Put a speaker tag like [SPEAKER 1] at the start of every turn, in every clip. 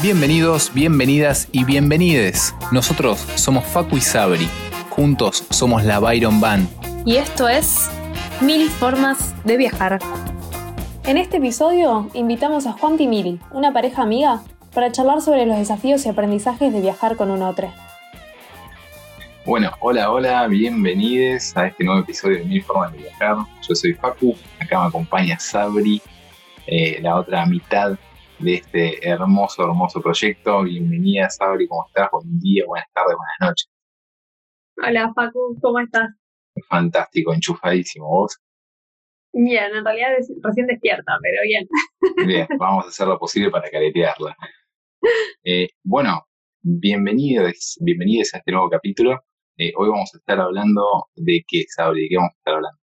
[SPEAKER 1] Bienvenidos, bienvenidas y bienvenides. Nosotros somos Facu y Sabri. Juntos somos la Byron Band.
[SPEAKER 2] Y esto es Mil Formas de Viajar. En este episodio invitamos a Juan y Mili, una pareja amiga, para charlar sobre los desafíos y aprendizajes de viajar con un otro.
[SPEAKER 3] Bueno, hola, hola, bienvenidos a este nuevo episodio de Mil Formas de Viajar. Yo soy Facu, acá me acompaña Sabri, eh, la otra mitad de este hermoso, hermoso proyecto. Bienvenida, Sabri, ¿cómo estás? Buen día, buenas tardes, buenas noches.
[SPEAKER 2] Hola, Facu, ¿cómo estás?
[SPEAKER 3] Fantástico, enchufadísimo. ¿Vos?
[SPEAKER 2] Bien, en realidad recién despierta, pero bien.
[SPEAKER 3] Bien, vamos a hacer lo posible para caretearla. Eh, bueno, bienvenidos, bienvenidos a este nuevo capítulo. Eh, hoy vamos a estar hablando de qué, Sabri, de qué vamos a estar hablando.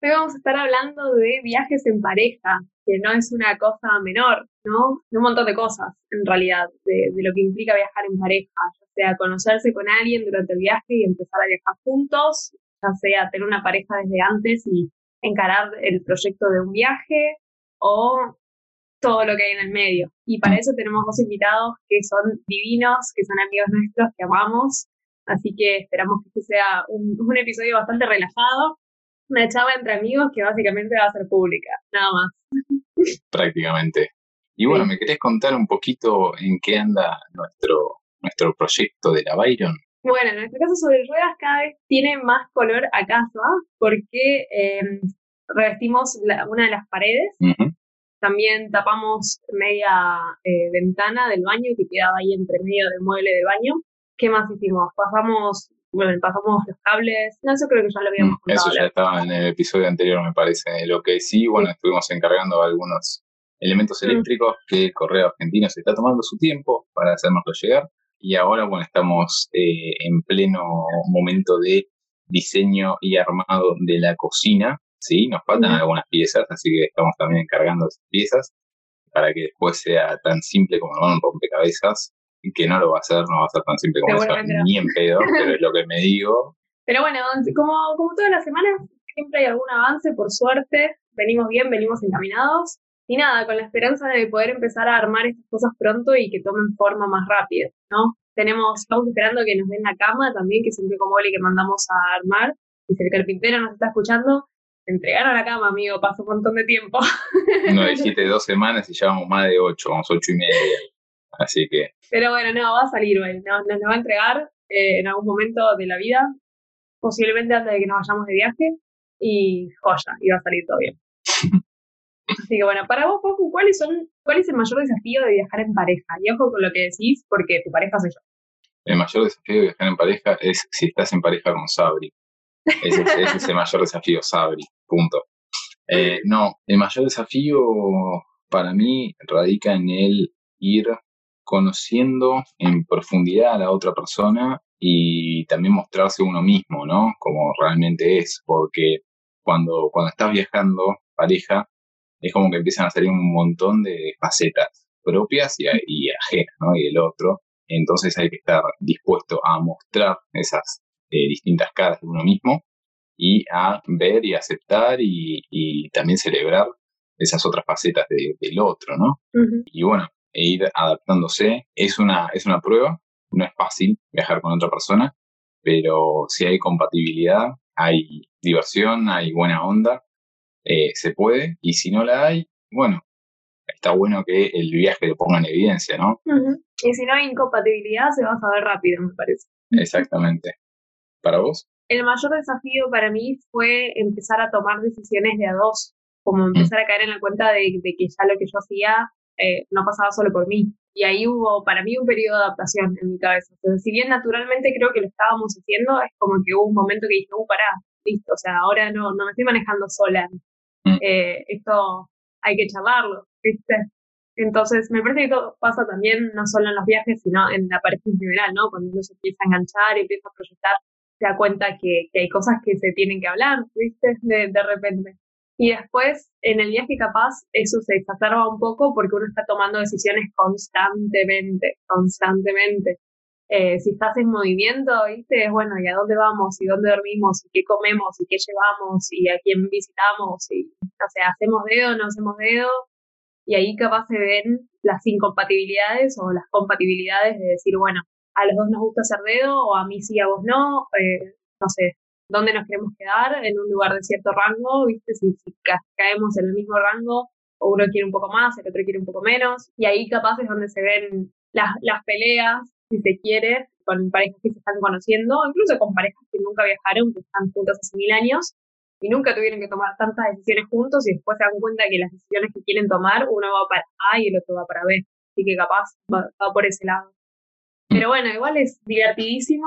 [SPEAKER 2] Hoy vamos a estar hablando de viajes en pareja, que no es una cosa menor, ¿no? Un montón de cosas, en realidad, de, lo que implica viajar en pareja, ya sea conocerse con alguien durante el viaje y empezar a viajar juntos, ya sea tener una pareja desde antes y encarar el proyecto de un viaje, o todo lo que hay en el medio. Y para eso tenemos dos invitados que son divinos, que son amigos nuestros, que amamos. Así que esperamos que este sea un episodio bastante relajado una charla entre amigos que básicamente va a ser pública, nada más.
[SPEAKER 3] Prácticamente. Y bueno, ¿me querés contar un poquito en qué anda nuestro, nuestro proyecto de la Byron?
[SPEAKER 2] Bueno, en nuestro caso sobre ruedas cada vez tiene más color acaso, porque em, revestimos una de las paredes, también tapamos media eh, ventana del baño que quedaba ahí entre medio del mueble del baño. ¿Qué más hicimos? Pasamos bueno, pasamos los cables, no, eso creo que ya lo habíamos
[SPEAKER 3] mm, Eso ya estaba en el episodio anterior, me parece. Lo que sí, bueno, estuvimos encargando algunos elementos mm. eléctricos que el Correo Argentino se está tomando su tiempo para hacérnoslo llegar. Y ahora, bueno, estamos eh, en pleno momento de diseño y armado de la cocina. Sí, nos faltan algunas piezas, así que estamos también encargando esas piezas para que después sea tan simple como un rompecabezas que no lo va a hacer, no va a ser tan simple como eso, ni en pedo, pero es lo que me digo.
[SPEAKER 2] Pero bueno, como, como todas las semanas, siempre hay algún avance, por suerte, venimos bien, venimos encaminados. Y nada, con la esperanza de poder empezar a armar estas cosas pronto y que tomen forma más rápido, ¿no? Tenemos, estamos esperando que nos den la cama también, que siempre como el que mandamos a armar. Y si el carpintero nos está escuchando, entregaron la cama, amigo, pasó un montón de tiempo.
[SPEAKER 3] No dijiste dos semanas y llevamos más de ocho, vamos ocho y media. Así que.
[SPEAKER 2] Pero bueno, no, va a salir, nos, nos lo va a entregar eh, en algún momento de la vida, posiblemente antes de que nos vayamos de viaje, y joya, y va a salir todo bien. Así que bueno, para vos, Poku, ¿cuáles son, ¿cuál es el mayor desafío de viajar en pareja? Y ojo con lo que decís, porque tu pareja soy yo.
[SPEAKER 3] El mayor desafío de viajar en pareja es si estás en pareja con Sabri. Ese, es el mayor desafío, Sabri. Punto. Eh, no, el mayor desafío para mí radica en el ir conociendo en profundidad a la otra persona y también mostrarse uno mismo, ¿no? Como realmente es, porque cuando, cuando estás viajando pareja, es como que empiezan a salir un montón de facetas propias y, ajenas, ¿no? Y del otro. Entonces hay que estar dispuesto a mostrar esas eh, distintas caras de uno mismo y a ver y aceptar y, también celebrar esas otras facetas del otro, ¿no? Y bueno, e ir adaptándose. Es una, es una prueba, no es fácil viajar con otra persona, pero si hay compatibilidad, hay diversión, hay buena onda, eh, se puede, y si no la hay, bueno, está bueno que el viaje lo ponga en evidencia, ¿no?
[SPEAKER 2] Y si no hay incompatibilidad, se va a saber rápido, me parece.
[SPEAKER 3] Exactamente. ¿Para vos?
[SPEAKER 2] El mayor desafío para mí fue empezar a tomar decisiones de a dos, como mm. empezar a caer en la cuenta de, de que ya lo que yo hacía eh, no pasaba solo por mí. Y ahí hubo para mí un periodo de adaptación en mi cabeza. Entonces, si bien naturalmente creo que lo estábamos haciendo, es como que hubo un momento que dije, uh, pará, listo, o sea, ahora no, no me estoy manejando sola. Mm. Eh, esto hay que charlarlo, ¿viste? Entonces, me parece que esto pasa también no solo en los viajes, sino en la pareja en general, ¿no? Cuando uno se empieza a enganchar y empieza a proyectar, se da cuenta que, que hay cosas que se tienen que hablar, ¿viste? De, de repente. Y después, en el viaje capaz, eso se exacerba un poco porque uno está tomando decisiones constantemente, constantemente. Eh, si estás en movimiento, ¿viste? Bueno, ¿y a dónde vamos? ¿Y dónde dormimos? ¿Y qué comemos? ¿Y qué llevamos? ¿Y a quién visitamos? ¿Y, o sea, hacemos dedo, no hacemos dedo? y ahí capaz se ven las incompatibilidades o las compatibilidades de decir, bueno, a los dos nos gusta hacer dedo o a mí sí, a vos no, eh, no sé, dónde nos queremos quedar, en un lugar de cierto rango, ¿viste? Si, caemos en el mismo rango, o uno quiere un poco más, el otro quiere un poco menos, y ahí capaz es donde se ven las, las peleas, si se quiere, con parejas que se están conociendo, incluso con parejas que nunca viajaron, que están juntas hace mil años, y nunca tuvieron que tomar tantas decisiones juntos y después se dan cuenta que las decisiones que quieren tomar, uno va para A y el otro va para B. Así que capaz va, por ese lado. Pero bueno, igual es divertidísimo.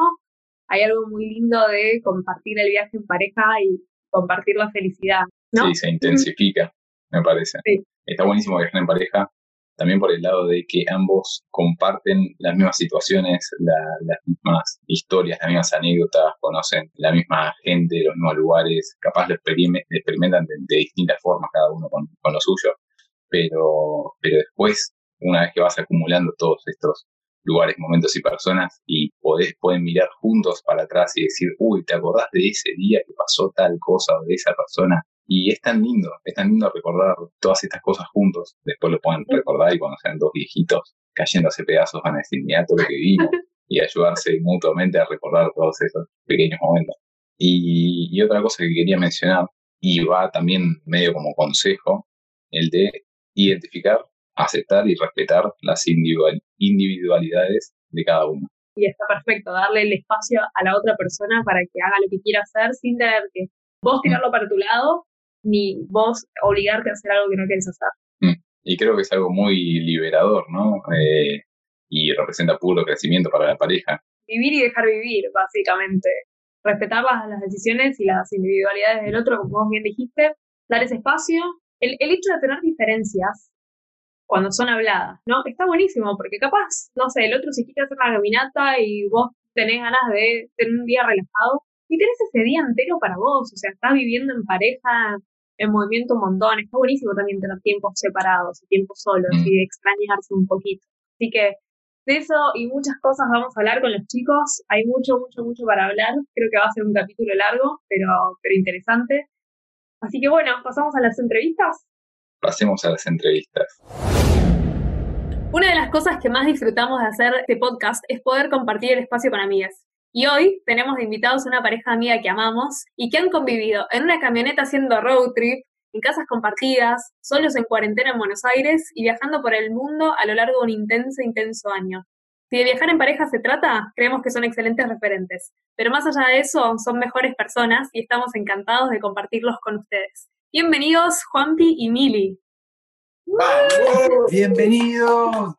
[SPEAKER 2] Hay algo muy lindo de compartir el viaje en pareja y compartir la felicidad. ¿no?
[SPEAKER 3] Sí, se intensifica, me parece. Está buenísimo viajar en pareja también por el lado de que ambos comparten las mismas situaciones, las mismas historias, las mismas anécdotas, conocen la misma gente, los mismos lugares, capaz lo experimentan de, distintas formas cada uno con, lo suyo, pero, pero después, una vez que vas acumulando todos estos lugares, momentos y personas y podés, pueden mirar juntos para atrás y decir, uy, ¿te acordás de ese día que pasó tal cosa o de esa persona? Y es tan lindo, es tan lindo recordar todas estas cosas juntos. Después lo pueden recordar y cuando sean dos viejitos cayéndose pedazos van a decir, mira todo lo que vimos y ayudarse mutuamente a recordar todos esos pequeños momentos. Y, y otra cosa que quería mencionar, y va también medio como consejo, el de identificar, aceptar y respetar las individualidades de cada uno.
[SPEAKER 2] Y está perfecto, darle el espacio a la otra persona para que haga lo que quiera hacer sin tener que vos tirarlo para tu lado ni vos obligarte a hacer algo que no quieres hacer.
[SPEAKER 3] Mm. Y creo que es algo muy liberador, ¿no? Eh, y representa puro crecimiento para la pareja.
[SPEAKER 2] Vivir y dejar vivir, básicamente. Respetar las, decisiones y las individualidades del otro, como vos bien dijiste, dar ese espacio. El, el hecho de tener diferencias cuando son habladas, ¿no? Está buenísimo, porque capaz, no sé, el otro si quiere hacer una caminata y vos tenés ganas de tener un día relajado, y tenés ese día entero para vos, o sea, estás viviendo en pareja, en movimiento un montón, está buenísimo también tener tiempos separados y tiempos solos mm. y de extrañarse un poquito. Así que de eso y muchas cosas vamos a hablar con los chicos, hay mucho, mucho, mucho para hablar, creo que va a ser un capítulo largo, pero, pero interesante. Así que bueno, pasamos a las entrevistas.
[SPEAKER 3] Pasemos a las entrevistas.
[SPEAKER 2] Una de las cosas que más disfrutamos de hacer este podcast es poder compartir el espacio con amigas. Y hoy tenemos de invitados una pareja amiga que amamos y que han convivido en una camioneta haciendo road trip, en casas compartidas, solos en cuarentena en Buenos Aires y viajando por el mundo a lo largo de un intenso, intenso año. Si de viajar en pareja se trata, creemos que son excelentes referentes. Pero más allá de eso, son mejores personas y estamos encantados de compartirlos con ustedes. Bienvenidos, Juanpi y Mili.
[SPEAKER 4] Bienvenidos.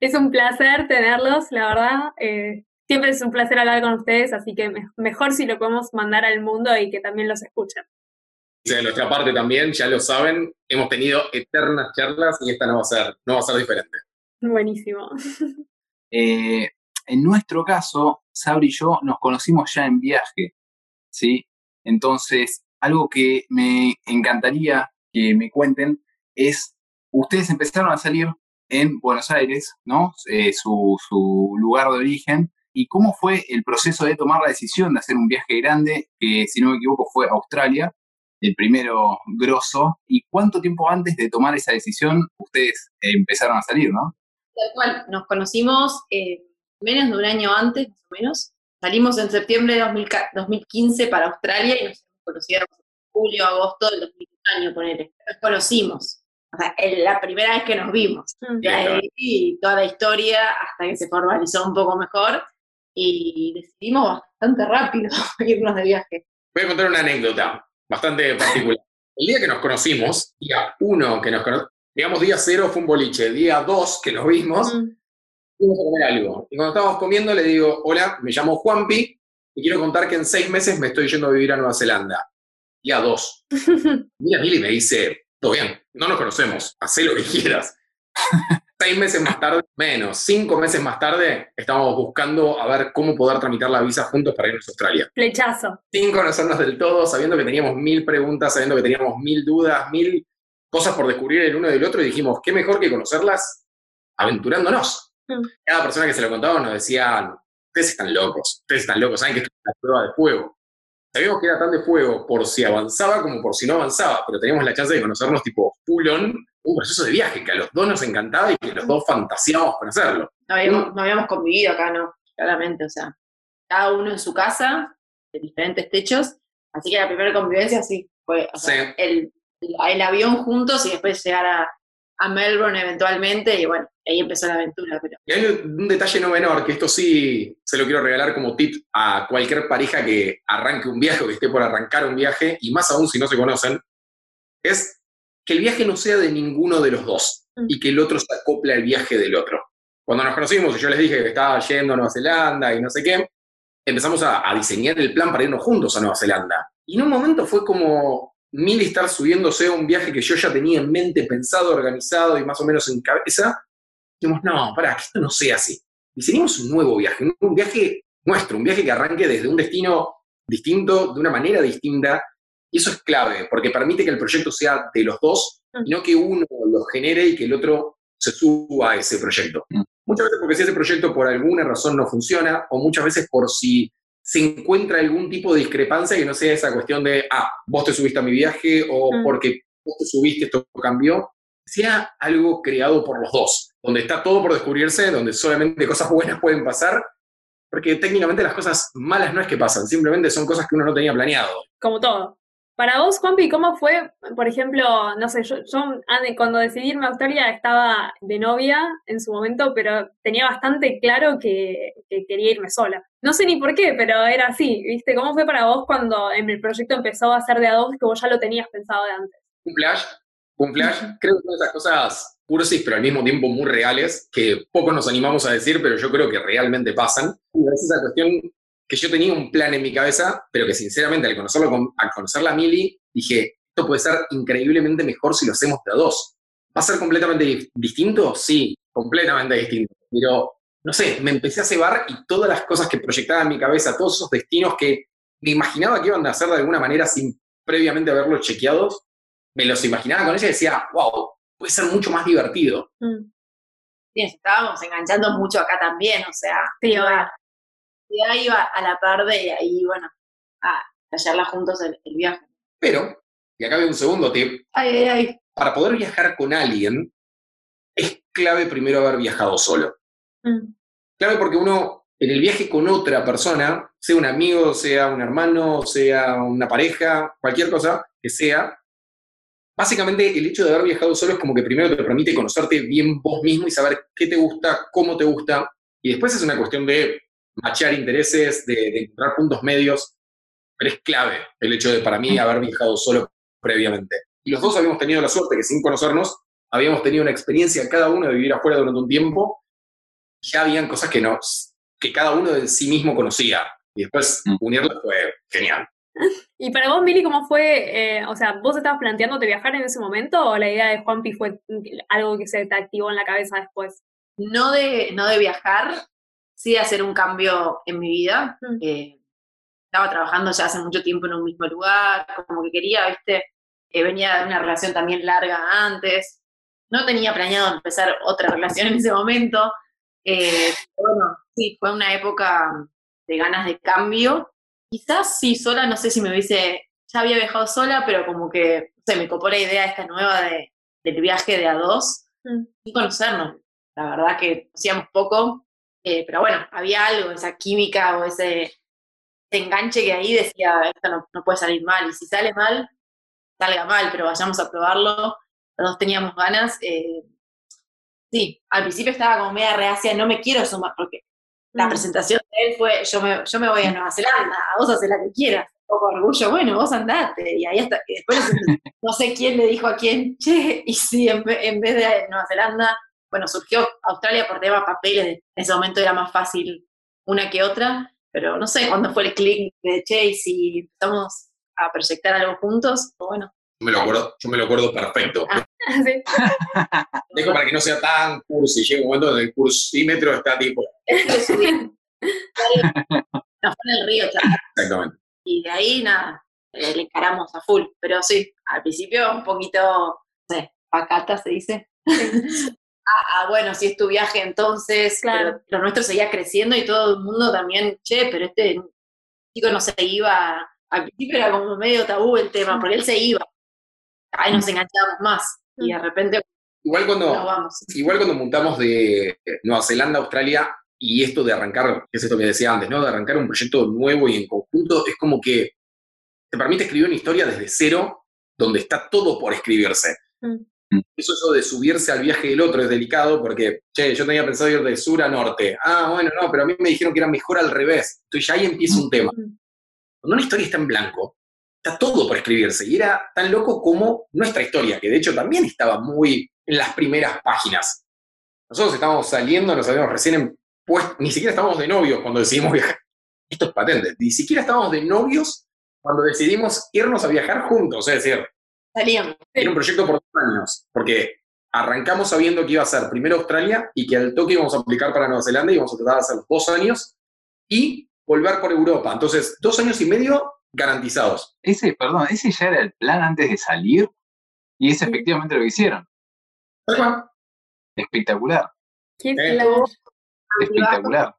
[SPEAKER 2] Es un placer tenerlos, la verdad. Eh, siempre es un placer hablar con ustedes, así que mejor si lo podemos mandar al mundo y que también los escuchen.
[SPEAKER 5] De nuestra parte también, ya lo saben, hemos tenido eternas charlas y esta no va a ser, no va a ser diferente.
[SPEAKER 2] Buenísimo.
[SPEAKER 4] Eh, en nuestro caso, Sabri y yo nos conocimos ya en viaje, ¿sí? Entonces, algo que me encantaría que me cuenten es, ustedes empezaron a salir en Buenos Aires, ¿no? Eh, su, lugar de origen. ¿Y cómo fue el proceso de tomar la decisión de hacer un viaje grande, que si no me equivoco fue Australia, el primero grosso? ¿Y cuánto tiempo antes de tomar esa decisión ustedes empezaron a salir, no?
[SPEAKER 6] Tal cual, nos conocimos eh, menos de un año antes, más o menos. Salimos en septiembre de 2015 para Australia y nos conocimos en julio, agosto del 2015 año, ponele. Nos conocimos o sea, la primera vez que nos vimos. Y toda la historia hasta que se formalizó un poco mejor y decidimos bastante rápido irnos de viaje.
[SPEAKER 5] Voy a contar una anécdota bastante particular. El día que nos conocimos, día uno que nos conocimos, digamos día cero fue un boliche, día dos que nos vimos, fuimos a comer algo. Y cuando estábamos comiendo le digo, hola, me llamo Juanpi y quiero contar que en seis meses me estoy yendo a vivir a Nueva Zelanda. Día dos. Mira, Mili me dice, todo bien, no nos conocemos, haz lo que quieras. Seis meses más tarde, menos, cinco meses más tarde, estábamos buscando a ver cómo poder tramitar la visa juntos para irnos a Australia.
[SPEAKER 2] Flechazo.
[SPEAKER 5] Sin conocernos del todo, sabiendo que teníamos mil preguntas, sabiendo que teníamos mil dudas, mil cosas por descubrir el uno del otro, y dijimos, qué mejor que conocerlas aventurándonos. Mm. Cada persona que se lo contaba nos decía, ustedes están locos, ustedes están locos, saben que esto es una prueba de fuego sabíamos que era tan de fuego por si avanzaba como por si no avanzaba, pero teníamos la chance de conocernos tipo full on, un proceso de viaje que a los dos nos encantaba y que los dos fantaseábamos con hacerlo.
[SPEAKER 6] No habíamos, no habíamos convivido acá, no, claramente, o sea, cada uno en su casa, de diferentes techos, así que la primera convivencia sí fue o sea,
[SPEAKER 5] Sí.
[SPEAKER 6] el, el avión juntos y después llegar a, a Melbourne eventualmente, y bueno, ahí empezó la aventura, pero
[SPEAKER 5] Y hay un detalle no menor, que esto sí se lo quiero regalar como tip a cualquier pareja que arranque un viaje o que esté por arrancar un viaje, y más aún si no se conocen, es que el viaje no sea de ninguno de los dos
[SPEAKER 2] Mm.
[SPEAKER 5] y que el otro se acople al viaje del otro. Cuando nos conocimos y yo les dije que estaba yendo a Nueva Zelanda y no sé qué, empezamos a, a diseñar el plan para irnos juntos a Nueva Zelanda. Y en un momento fue como Mili estar subiéndose a un viaje que yo ya tenía en mente, pensado, organizado y más o menos en cabeza. Dijimos, no, para, que esto no sea así. Diseñemos un nuevo viaje, un- viaje nuestro, un viaje que arranque desde un destino distinto, de una manera distinta. Y eso es clave, porque permite que el proyecto sea de los dos y no que uno lo genere y que el otro se suba a ese proyecto.
[SPEAKER 3] Mm.
[SPEAKER 5] Muchas veces porque si ese proyecto por alguna razón no funciona, o muchas veces por si se encuentra algún tipo de discrepancia que no sea esa cuestión de, ah, vos te subiste a mi viaje, o
[SPEAKER 2] Mm.
[SPEAKER 5] porque vos te subiste, esto cambió, sea algo creado por los dos, donde está todo por descubrirse, donde solamente cosas buenas pueden pasar, porque técnicamente las cosas malas no es que pasan, simplemente son cosas que uno no tenía planeado.
[SPEAKER 2] como todo. Para vos, Juanpi, ¿cómo fue, por ejemplo, no sé, yo, cuando decidí irme a Australia estaba de novia en su momento, pero tenía bastante claro que, que quería irme sola. No sé ni por qué, pero era así, ¿viste? ¿Cómo fue para vos cuando en el proyecto empezó a ser de a dos que vos ya lo tenías pensado de antes?
[SPEAKER 5] un flash, un flash, creo que son esas cosas cursis, pero al mismo tiempo muy reales, que pocos nos animamos a decir, pero yo creo que realmente pasan. Y es esa cuestión que yo tenía un plan en mi cabeza, pero que sinceramente al conocerlo con, al conocerla a Mili, dije, esto puede ser increíblemente mejor si lo hacemos de a dos. ¿Va a ser completamente di- distinto? Sí, completamente distinto. Pero, no sé, me empecé a cebar y todas las cosas que proyectaba en mi cabeza, todos esos destinos que me imaginaba que iban a hacer de alguna manera sin previamente haberlos chequeados, me los imaginaba con ella y decía, wow, puede ser mucho más divertido.
[SPEAKER 2] Mm,
[SPEAKER 6] sí, estábamos enganchando mucho acá también, o sea,
[SPEAKER 2] Sí,
[SPEAKER 6] iba-
[SPEAKER 2] obvio.
[SPEAKER 6] y ahí iba a la par de ahí, bueno, a hallarla juntos el, el viaje.
[SPEAKER 5] Pero, y acá hay un segundo tip,
[SPEAKER 6] Ay, ay, ay.
[SPEAKER 5] para poder viajar con alguien, es clave primero haber viajado solo.
[SPEAKER 2] Mm,
[SPEAKER 5] Clave porque uno, en el viaje con otra persona, sea un amigo, sea un hermano, sea una pareja, cualquier cosa que sea, básicamente el hecho de haber viajado solo es como que primero te permite conocerte bien vos mismo y saber qué te gusta, cómo te gusta, y después es una cuestión de machear intereses, de, de encontrar puntos medios, pero es clave el hecho de para mí haber viajado solo previamente. Y los dos habíamos tenido la suerte que sin conocernos, habíamos tenido una experiencia cada uno de vivir afuera durante un tiempo, ya habían cosas que, nos, que cada uno de sí mismo conocía. Y después
[SPEAKER 3] Mm.
[SPEAKER 5] unirlas fue genial.
[SPEAKER 2] Y para vos, Mili, ¿cómo fue? eh, o sea, ¿vos estabas planteándote viajar en ese momento o la idea de Juanpi fue algo que se te activó en la cabeza después?
[SPEAKER 6] No de, no de viajar, sí de hacer un cambio en mi vida.
[SPEAKER 2] Mm.
[SPEAKER 6] Eh, estaba trabajando ya hace mucho tiempo en un mismo lugar, como que quería, viste, Eh, venía de una relación también larga antes. No tenía planeado empezar otra relación en ese momento. Pero bueno, sí, fue una época de ganas de cambio. Quizás sí, sola, no sé si me hubiese, ya había viajado sola, pero como que, sé, me copó la idea esta nueva de, del viaje de a dos,
[SPEAKER 2] Mm.
[SPEAKER 6] sin conocernos. La verdad que hacíamos poco, eh, pero bueno, había algo, esa química o ese, ese enganche que ahí decía, esto no, no puede salir mal, y si sale mal, salga mal, pero vayamos a probarlo. Los dos teníamos ganas. eh, sí, al principio estaba como media reacia, no me quiero sumar, porque la
[SPEAKER 2] Mm.
[SPEAKER 6] presentación de él fue, yo me, yo me voy a Nueva Zelanda, vos haces la que quieras. Poco de orgullo, bueno, vos andate. Y ahí hasta que después no sé quién le dijo a quién, che, y sí, en, ve- en vez de Nueva Zelanda, bueno, surgió Australia por tema papeles, en ese momento era más fácil una que otra, pero no sé cuándo fue el clic de che, y si empezamos a proyectar algo juntos, pues bueno,
[SPEAKER 5] Yo me lo acuerdo, yo me lo acuerdo perfecto.
[SPEAKER 2] Sí.
[SPEAKER 5] Dejo para que no sea tan cursi. Llega un momento donde el cursímetro está tipo.
[SPEAKER 6] Nos fue en el río, chaval.
[SPEAKER 5] Exactamente.
[SPEAKER 6] Y de ahí, nada, eh, le encaramos a full. Pero sí, al principio un poquito, no sé, pacata se dice. ah, ah, bueno, si es tu viaje entonces,
[SPEAKER 2] Claro.
[SPEAKER 6] pero lo nuestro seguía creciendo y todo el mundo también, che, pero este chico no se iba Al principio era como medio tabú el tema, porque él se iba. Ahí nos enganchábamos más. Y de repente
[SPEAKER 5] Igual cuando,
[SPEAKER 6] vamos.
[SPEAKER 5] igual cuando montamos de Nueva Zelanda a Australia y esto de arrancar, que es esto que decía antes, ¿no? De arrancar un proyecto nuevo y en conjunto, es como que te permite escribir una historia desde cero, donde está todo por escribirse.
[SPEAKER 2] Mm.
[SPEAKER 5] Eso, eso de subirse al viaje del otro es delicado porque, che, yo tenía pensado ir de sur a norte. Ah, bueno, no, pero a mí me dijeron que era mejor al revés. Entonces ya ahí empieza un tema.
[SPEAKER 2] Mm.
[SPEAKER 5] Cuando una historia está en blanco, está todo por escribirse. Y era tan loco como nuestra historia, que de hecho también estaba muy en las primeras páginas. Nosotros estábamos saliendo, nos habíamos recién puesto, ni siquiera estábamos de novios cuando decidimos viajar. Esto es patente. Ni siquiera estábamos de novios cuando decidimos irnos a viajar juntos. Es decir,
[SPEAKER 6] Salíamos.
[SPEAKER 5] era un proyecto por dos años, porque arrancamos sabiendo que iba a ser primero Australia y que al toque íbamos a aplicar para Nueva Zelanda y íbamos a tratar de hacer dos años y volver por Europa. Entonces, dos años y medio garantizados.
[SPEAKER 3] Ese, perdón, ese ya era el plan antes de salir y es efectivamente lo que hicieron. Espectacular,
[SPEAKER 2] Qué
[SPEAKER 5] Eh,
[SPEAKER 3] espectacular.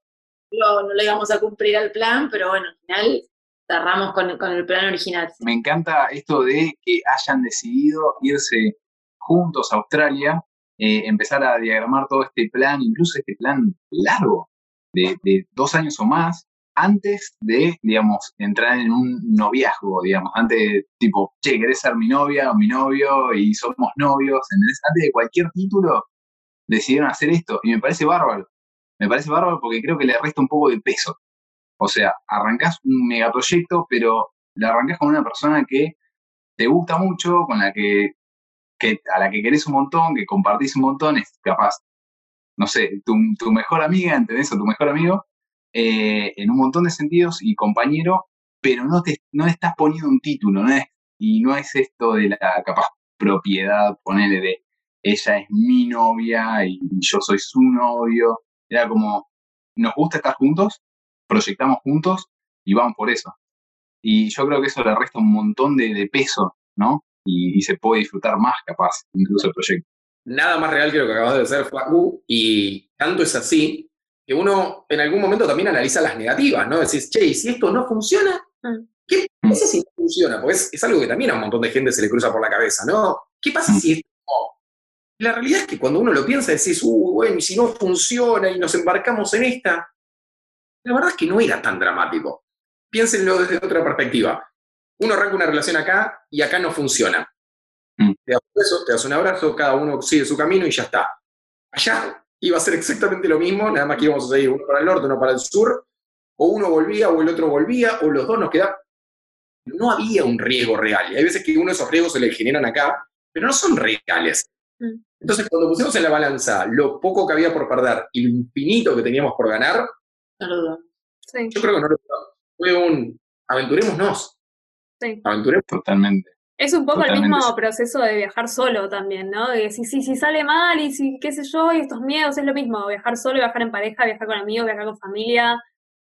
[SPEAKER 6] No, no le íbamos a cumplir al plan, pero bueno, al final cerramos con, con el plan original.
[SPEAKER 3] Me encanta esto de que hayan decidido irse juntos a Australia, eh, empezar a diagramar todo este plan, incluso este plan largo, de, de dos años o más, antes de, digamos, entrar en un noviazgo, digamos, antes de, tipo, che, ¿querés ser mi novia o mi novio? Y somos novios. Antes de cualquier título, decidieron hacer esto, y me parece bárbaro. Me parece bárbaro porque creo que le resta un poco de peso. O sea, arrancás un megaproyecto, pero le arrancás con una persona que te gusta mucho, con la que, que a la que querés un montón, que compartís un montón, es capaz, no sé, tu, tu mejor amiga, ¿entendés? O tu mejor amigo, eh, en un montón de sentidos y compañero, pero no te no estás poniendo un título, ¿no es? Y no es esto de la capaz propiedad, ponerle de ella es mi novia y yo soy su novio. Era como, nos gusta estar juntos, proyectamos juntos y vamos por eso. Y yo creo que eso le resta un montón de, de peso, ¿no? Y, y se puede disfrutar más, capaz, incluso el proyecto.
[SPEAKER 5] Nada más real que lo que acabas de hacer, Facu, y tanto es así que uno en algún momento también analiza las negativas, ¿no? Decís, che, ¿y si esto no funciona?
[SPEAKER 2] Mm.
[SPEAKER 5] ¿Qué pasa si no funciona? Porque es, es algo que también a un montón de gente se le cruza por la cabeza, ¿no? ¿Qué pasa
[SPEAKER 3] Mm.
[SPEAKER 5] si esto no? La realidad es que cuando uno lo piensa decís, uy, bueno, y si no funciona y nos embarcamos en esta, la verdad es que no era tan dramático. Piénsenlo desde otra perspectiva. Uno arranca una relación acá y acá no funciona.
[SPEAKER 3] Mm.
[SPEAKER 5] Te das un beso, te das un abrazo, cada uno sigue su camino y ya está. Allá iba a ser exactamente lo mismo, nada más que íbamos a seguir uno para el norte, uno para el sur, o uno volvía o el otro volvía, o los dos nos quedaban. No había un riesgo real. Y hay veces que uno de esos riesgos se le generan acá, pero no son reales.
[SPEAKER 2] Mm.
[SPEAKER 5] Entonces, cuando pusimos en la balanza lo poco que había por perder y lo infinito que teníamos por ganar,
[SPEAKER 6] No.
[SPEAKER 2] Sí,
[SPEAKER 5] yo creo que no lo fue un aventurémonos.
[SPEAKER 2] sí.
[SPEAKER 5] Aventuremos.
[SPEAKER 3] Totalmente.
[SPEAKER 2] Es un poco
[SPEAKER 3] Totalmente
[SPEAKER 2] el mismo proceso de viajar solo también, ¿no? De si, si, si sale mal y si qué sé yo, y estos miedos es lo mismo, viajar solo, viajar en pareja, viajar con amigos, viajar con familia,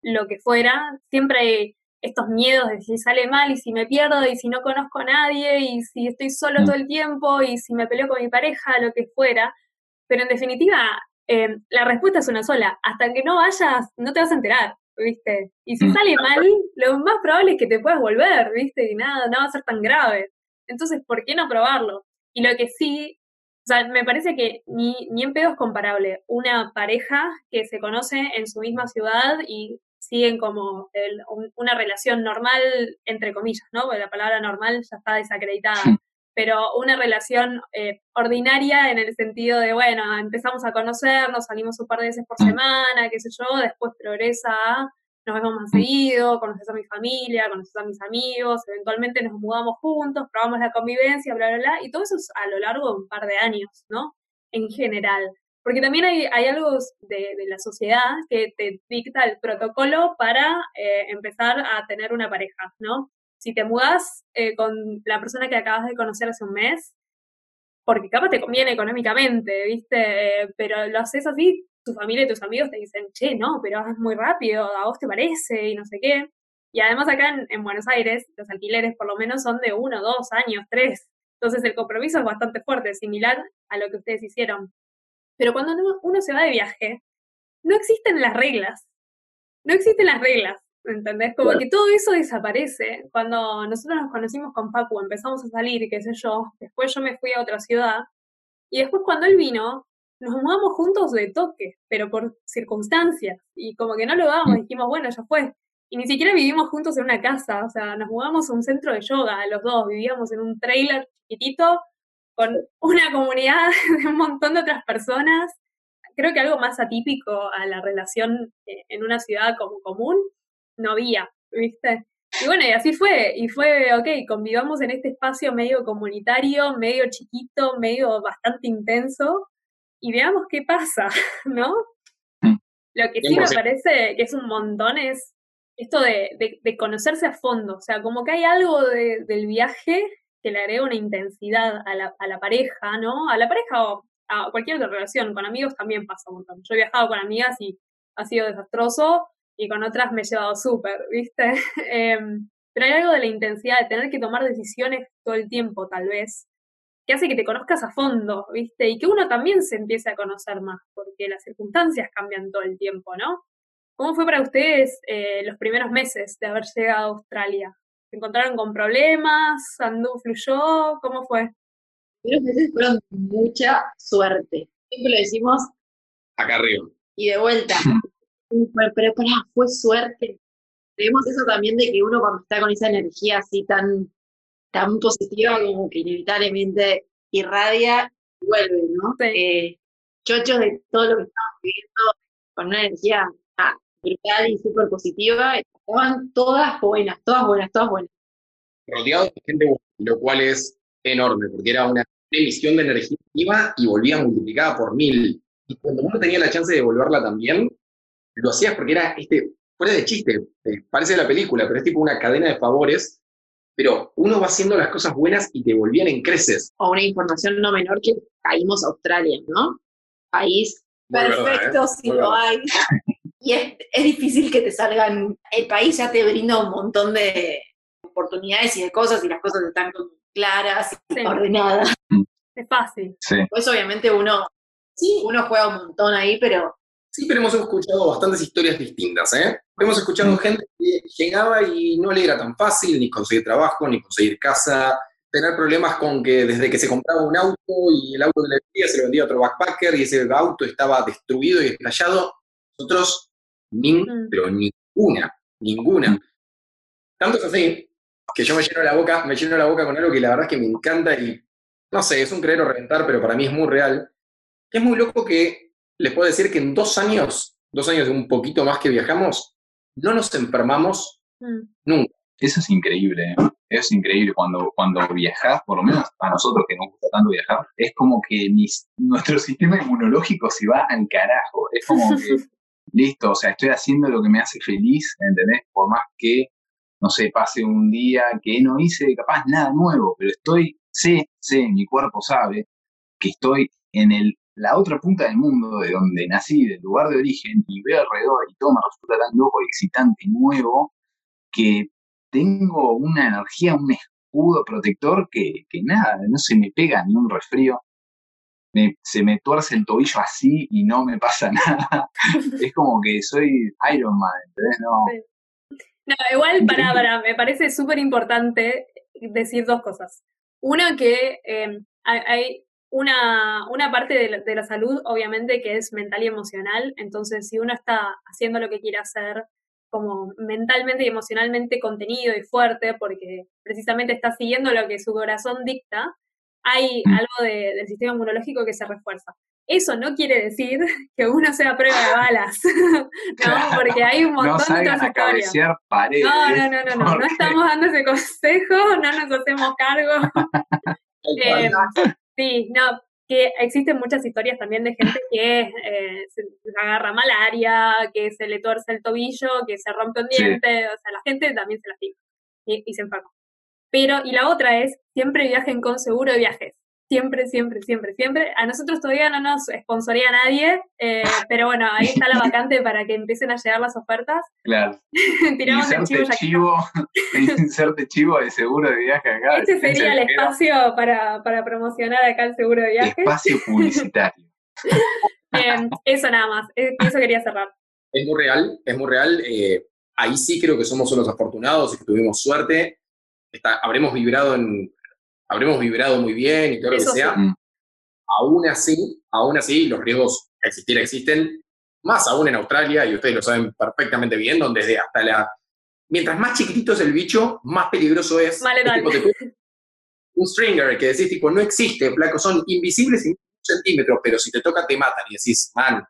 [SPEAKER 2] lo que fuera. Siempre hay estos miedos de si sale mal y si me pierdo y si no conozco a nadie y si estoy solo
[SPEAKER 3] Mm.
[SPEAKER 2] todo el tiempo y si me peleo con mi pareja, lo que fuera. Pero en definitiva, eh, la respuesta es una sola. Hasta que no vayas, no te vas a enterar, ¿viste? Y si
[SPEAKER 3] Mm.
[SPEAKER 2] sale mal, lo más probable es que te puedas volver, ¿viste? Y nada, no va a ser tan grave. Entonces, ¿por qué no probarlo? Y lo que sí, o sea, me parece que ni, ni en pedo es comparable una pareja que se conoce en su misma ciudad y siguen como el- un- una relación normal, entre comillas, ¿no? Porque la palabra normal ya está desacreditada.
[SPEAKER 3] Sí.
[SPEAKER 2] Pero una relación eh, ordinaria en el sentido de, bueno, empezamos a conocernos, salimos un par de veces por
[SPEAKER 3] Mm.
[SPEAKER 2] semana, qué sé yo, después progresa a nos vemos más seguido, conoces a mi familia, conoces a mis amigos, eventualmente nos mudamos juntos, probamos la convivencia, bla, bla, bla, y todo eso es a lo largo de un par de años, ¿no? En general. Porque también hay, hay algo de, de la sociedad que te dicta el protocolo para eh, empezar a tener una pareja, ¿no? Si te mudas eh, con la persona que acabas de conocer hace un mes, porque capaz te conviene económicamente, ¿viste? Eh, pero lo haces así, tu familia y tus amigos te dicen, che, no, pero es muy rápido, a vos te parece y no sé qué. Y además acá en, en Buenos Aires los alquileres por lo menos son de uno, dos años, tres. Entonces el compromiso es bastante fuerte, similar a lo que ustedes hicieron. Pero cuando uno, uno se va de viaje, no existen las reglas. No existen las reglas. ¿Entendés? Como que todo eso desaparece. Cuando nosotros nos conocimos con Papu, empezamos a salir, qué sé yo, después yo me fui a otra ciudad, y después cuando él vino, nos mudamos juntos de toque, pero por circunstancias, y como que no lo dábamos, dijimos, bueno, ya fue. Y ni siquiera vivimos juntos en una casa, o sea, nos mudamos a un centro de yoga, los dos, vivíamos en un trailer chiquitito, con una comunidad de un montón de otras personas. Creo que algo más atípico a la relación eh, en una ciudad como común no había, ¿viste? Y bueno, y así fue, y fue, ok, convivamos en este espacio medio comunitario, medio chiquito, medio bastante intenso, y veamos qué pasa, ¿no? Mm. Lo que sí me parece que es un montón es esto de, de, conocerse a fondo, o sea, como que hay algo del viaje que le agrega una intensidad a la, a la pareja, ¿no? A la pareja o a cualquier otra relación, con amigos también pasa un montón. Yo he viajado con amigas y ha sido desastroso, y con otras me he llevado súper, ¿viste? Em, pero hay algo de la intensidad, de tener que tomar decisiones todo el tiempo, tal vez, que hace que te conozcas a fondo, ¿viste? Y que uno también se empiece a conocer más, porque las circunstancias cambian todo el tiempo, ¿no? ¿Cómo fue para ustedes eh, los primeros meses de haber llegado a Australia? ¿Se encontraron con problemas? ¿Andú fluyó? ¿Cómo fue?
[SPEAKER 6] Los meses fueron mucha suerte. Siempre lo decimos.
[SPEAKER 5] Acá arriba.
[SPEAKER 6] Y de vuelta. pero, pero fue suerte. Tenemos eso también de que uno cuando está con esa energía así tan, tan positiva como que inevitablemente irradia, vuelve, ¿no? Eh, chochos de todo lo que estamos viviendo con una energía ah, brutal y súper positiva, estaban todas buenas, todas buenas, todas buenas.
[SPEAKER 5] Rodeado de gente buena, lo cual es enorme, porque era una emisión de energía iba y volvía multiplicada por mil. Y cuando uno tenía la chance de devolverla también, lo hacías porque era, este, fuera de chiste, eh, parece la película, pero es tipo una cadena de favores, pero uno va haciendo las cosas buenas y te volvían en creces.
[SPEAKER 6] O una información no menor que caímos a Australia, ¿no? País perfecto si lo hay. Y es, difícil que te salgan, el país ya te brinda un montón de oportunidades y de cosas y las cosas están claras y ordenadas.
[SPEAKER 2] Es fácil.
[SPEAKER 6] Pues obviamente uno, sí. uno juega un montón ahí, pero
[SPEAKER 5] Sí, pero hemos escuchado bastantes historias distintas, ¿eh? Hemos escuchado gente que llegaba y no le era tan fácil ni conseguir trabajo, ni conseguir casa, tener problemas con que desde que se compraba un auto y el auto que le vendía se lo vendía a otro backpacker y ese auto estaba destruido y estallado. Nosotros, ni, mm. pero ninguna, ninguna. Tanto es así que yo me lleno la boca, me lleno la boca con algo que la verdad es que me encanta y no sé, es un creer o reventar, pero para mí es muy real. Es muy loco que les puedo decir que en dos años, dos años de un poquito más que viajamos, no nos enfermamos mm. nunca.
[SPEAKER 3] Eso es increíble, ¿eh? eso es increíble. Cuando, cuando viajas, por lo menos a nosotros que nos gusta tanto viajar, es como que nuestro sistema inmunológico se va al carajo. Es como que, listo, o sea, estoy haciendo lo que me hace feliz, ¿entendés? Por más que, no sé, pase un día que no hice capaz nada nuevo, pero estoy, sé, sé, mi cuerpo sabe que estoy en el la otra punta del mundo, de donde nací, del lugar de origen, y veo alrededor y todo me resulta tan loco, excitante y nuevo, que tengo una energía, un escudo protector que, que nada, no se me pega ni un resfrío. se me tuerce el tobillo así y no me pasa nada. es como que soy Iron Man, ¿entendés?
[SPEAKER 2] No, no igual para, para, me parece súper importante decir dos cosas. Una que eh, hay, una, una parte de la, de la, salud, obviamente, que es mental y emocional. Entonces, si uno está haciendo lo que quiere hacer, como mentalmente y emocionalmente contenido y fuerte, porque precisamente está siguiendo lo que su corazón dicta, hay mm. algo de, del sistema inmunológico que se refuerza. Eso no quiere decir que uno sea prueba de balas, ¿no? Porque hay un montón de otras historias. no, no, no, no, no, no estamos dando ese consejo, no nos hacemos cargo. eh, Sí, no, que existen muchas historias también de gente que eh, se agarra malaria, que se le torce el tobillo, que se rompe un diente, o sea, la gente también se lastima y, y se enferma. Pero, y la otra es, siempre viajen con seguro de viajes. Siempre, siempre, siempre, siempre. A nosotros todavía no nos sponsoría nadie, eh, pero bueno, ahí está la vacante para que empiecen a llegar las ofertas.
[SPEAKER 3] Claro. Tiramos el chivo, chivo Inserte chivo de seguro de viaje acá.
[SPEAKER 2] Este sería el espacio para, para promocionar acá el seguro de viajes.
[SPEAKER 3] Espacio publicitario.
[SPEAKER 2] eso nada más, eso quería cerrar.
[SPEAKER 5] Es muy real, es muy real. Eh, ahí sí creo que somos unos afortunados y que tuvimos suerte. Está, habremos vibrado en, habremos vibrado muy bien y todo lo que sea. Aún así, aún así, los riesgos existir existen, más aún en Australia, y ustedes lo saben perfectamente bien, donde desde hasta la... Mientras más chiquitito es el bicho, más peligroso es. Un stringer que decís, tipo, no existe, flaco, son invisibles en un centímetro, pero si te toca te matan y decís, man,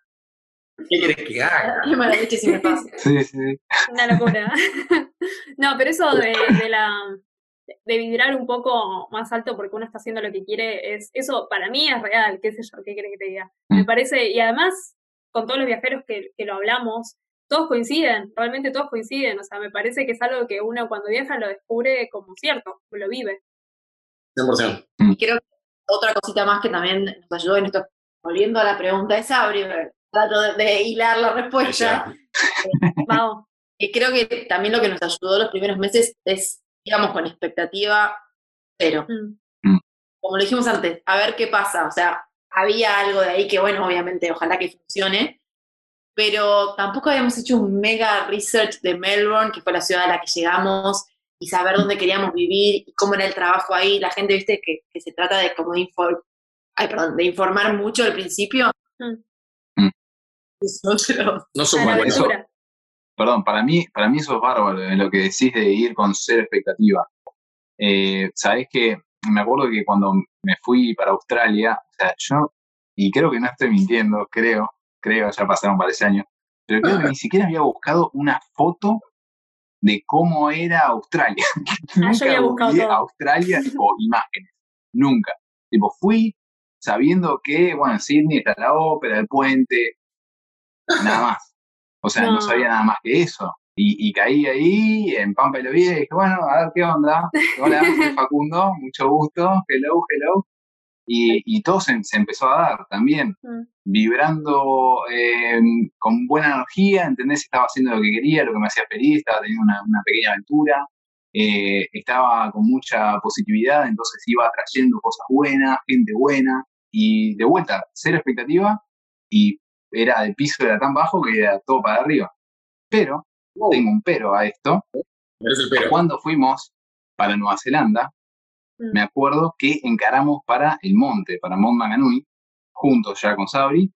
[SPEAKER 5] ¿qué quieres que haga?
[SPEAKER 6] Qué mala leche si me pasa.
[SPEAKER 3] Sí, sí, sí.
[SPEAKER 2] Una locura. no, pero eso de, de la de vibrar un poco más alto porque uno está haciendo lo que quiere, es eso para mí es real, qué sé yo, qué quiere que te diga. Me
[SPEAKER 3] Mm.
[SPEAKER 2] parece, y además, con todos los viajeros que, que lo hablamos, todos coinciden, realmente todos coinciden, o sea, me parece que es algo que uno cuando viaja lo descubre como cierto, lo vive.
[SPEAKER 5] 100%.
[SPEAKER 6] Y creo que otra cosita más que también nos ayudó en esto, volviendo a la pregunta de Sabri, trato de, de hilar la respuesta.
[SPEAKER 2] Vamos.
[SPEAKER 6] Y creo que también lo que nos ayudó los primeros meses es, digamos, con expectativa cero.
[SPEAKER 2] Mm.
[SPEAKER 6] Como lo dijimos antes, a ver qué pasa. O sea, había algo de ahí que, bueno, obviamente, ojalá que funcione. Pero tampoco habíamos hecho un mega research de Melbourne, que fue la ciudad a la que llegamos, y saber dónde queríamos vivir y cómo era el trabajo ahí. La gente, viste, que, que se trata de como de, infor- ay, perdón, de informar mucho al principio.
[SPEAKER 2] Mm.
[SPEAKER 6] Nosotros.
[SPEAKER 5] No somos buenos.
[SPEAKER 3] Perdón, para mí, para mí eso es bárbaro, en lo que decís de ir con cero expectativa. Eh, Sabés que me acuerdo que cuando me fui para Australia, o sea, yo, y creo que no estoy mintiendo, creo, creo, ya pasaron varios años, pero creo que ni siquiera había buscado una foto de cómo era Australia.
[SPEAKER 2] Ah, yo había buscado.
[SPEAKER 3] Australia, tipo, imágenes. Nunca. Tipo, fui sabiendo que, bueno, en Sydney está la ópera, el puente, nada más. O sea, no,
[SPEAKER 2] No.
[SPEAKER 3] sabía nada más que eso. Y, y caí ahí en Pampa y lo vi y dije, bueno, a ver qué onda. Hola, soy Facundo, mucho gusto, hello, hello. Y, y todo se, se empezó a dar también,
[SPEAKER 2] Mm.
[SPEAKER 3] vibrando eh, con buena energía, ¿entendés? Estaba haciendo lo que quería, lo que me hacía feliz, estaba teniendo una, una pequeña aventura, eh, estaba con mucha positividad, entonces iba atrayendo cosas buenas, gente buena, y de vuelta, cero expectativa, y era de piso era tan bajo que era todo para arriba. Pero,
[SPEAKER 5] Wow,
[SPEAKER 3] tengo un pero a esto,
[SPEAKER 5] el pero.
[SPEAKER 3] cuando fuimos para Nueva Zelanda,
[SPEAKER 2] Mm.
[SPEAKER 3] me acuerdo que encaramos para el monte, para Mount Maganui, juntos ya con Sabri,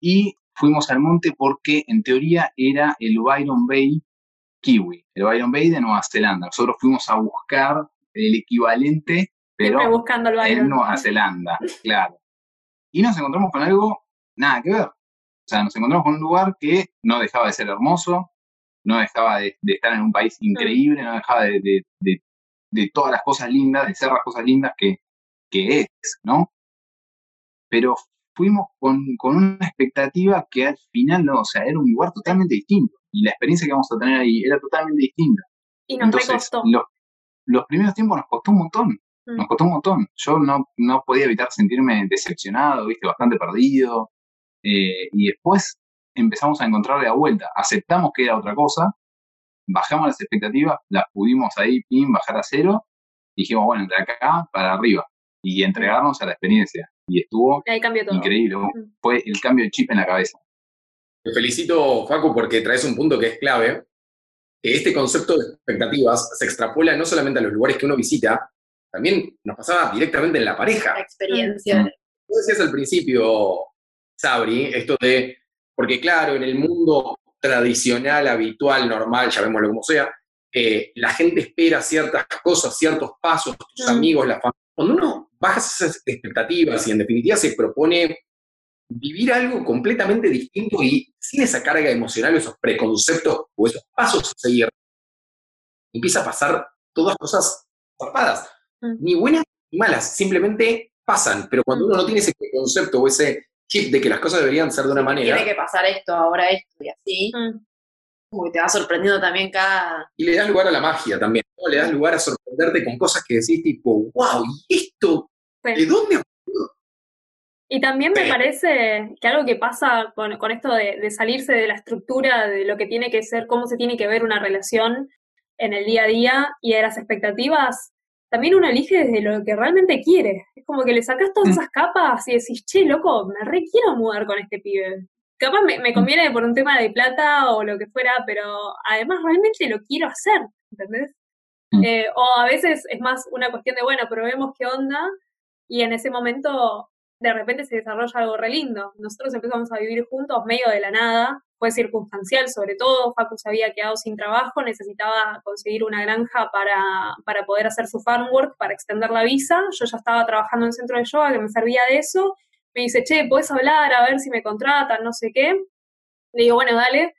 [SPEAKER 3] y fuimos al monte porque en teoría era el Byron Bay Kiwi, el Byron Bay de Nueva Zelanda. Nosotros fuimos a buscar el equivalente, pero
[SPEAKER 2] buscando el
[SPEAKER 3] en. Nueva Zelanda, claro. Y nos encontramos con algo nada que ver. O sea, nos encontramos con un lugar que no dejaba de ser hermoso, no dejaba de, de estar en un país increíble, no dejaba de, de- todas las cosas lindas, de ser las cosas lindas que, que es, ¿no? Pero fuimos con, con una expectativa que al final no, o sea, era un lugar totalmente distinto. Y la experiencia que vamos a tener ahí era totalmente distinta.
[SPEAKER 2] Y nos
[SPEAKER 3] Entonces, los, los primeros tiempos nos costó un montón,
[SPEAKER 2] Mm.
[SPEAKER 3] nos costó un montón. Yo no, no podía evitar sentirme decepcionado, viste, bastante perdido. Eh, y después empezamos a encontrarle la vuelta. Aceptamos que era otra cosa, bajamos las expectativas, las pudimos ahí, pin, bajar a cero, y dijimos, bueno, de acá para arriba. Y entregarnos a la experiencia. Y estuvo
[SPEAKER 2] Ahí cambió todo.
[SPEAKER 3] increíble.
[SPEAKER 2] Mm.
[SPEAKER 3] Fue el cambio de chip en la cabeza.
[SPEAKER 5] Te felicito, Facu, porque traes un punto que es clave, que este concepto de expectativas se extrapola no solamente a los lugares que uno visita, también nos pasaba directamente en la pareja.
[SPEAKER 6] La experiencia.
[SPEAKER 5] Tú decías al principio, Sabri, esto de, porque claro, en el mundo tradicional, habitual, normal, llamémoslo como sea, eh, la gente espera ciertas cosas, ciertos pasos, tus
[SPEAKER 2] Mm.
[SPEAKER 5] amigos, la familia. Cuando uno baja esas expectativas y en definitiva se propone vivir algo completamente distinto y sin esa carga emocional esos preconceptos o esos pasos a seguir, empieza a pasar todas cosas zarpadas,
[SPEAKER 2] Mm.
[SPEAKER 5] ni buenas ni malas, simplemente pasan, pero cuando
[SPEAKER 2] Mm.
[SPEAKER 5] uno no tiene ese concepto o ese chip de que las cosas deberían ser de una manera,
[SPEAKER 6] Tiene que pasar esto, ahora esto y así.
[SPEAKER 2] Mm.
[SPEAKER 6] Como que te va sorprendiendo también cada.
[SPEAKER 5] y le das lugar a la magia también, ¿no? le das lugar a sorprenderte con cosas que decís tipo, wow, ¿y esto?
[SPEAKER 2] Sí.
[SPEAKER 5] ¿De dónde?
[SPEAKER 2] Y también me parece que algo que pasa con, con esto de, de salirse de la estructura de lo que tiene que ser, cómo se tiene que ver una relación en el día a día y de las expectativas, también uno elige desde lo que realmente quiere. Es como que le sacas todas
[SPEAKER 3] Mm.
[SPEAKER 2] esas capas y decís, che, loco, me re quiero mudar con este pibe. capaz me, me, conviene por un tema de plata o lo que fuera, pero además realmente lo quiero hacer, ¿entendés? Mm. Eh, o a veces es más una cuestión de, bueno, probemos qué onda, y en ese momento de repente se desarrolla algo re lindo. Nosotros empezamos a vivir juntos medio de la nada, fue circunstancial sobre todo, Facu se había quedado sin trabajo, necesitaba conseguir una granja para, para poder hacer su farm work, para extender la visa, yo ya estaba trabajando en el centro de yoga que me servía de eso, me dice, che, ¿puedes hablar? A ver si me contratan, no sé qué. Le digo, bueno, dale.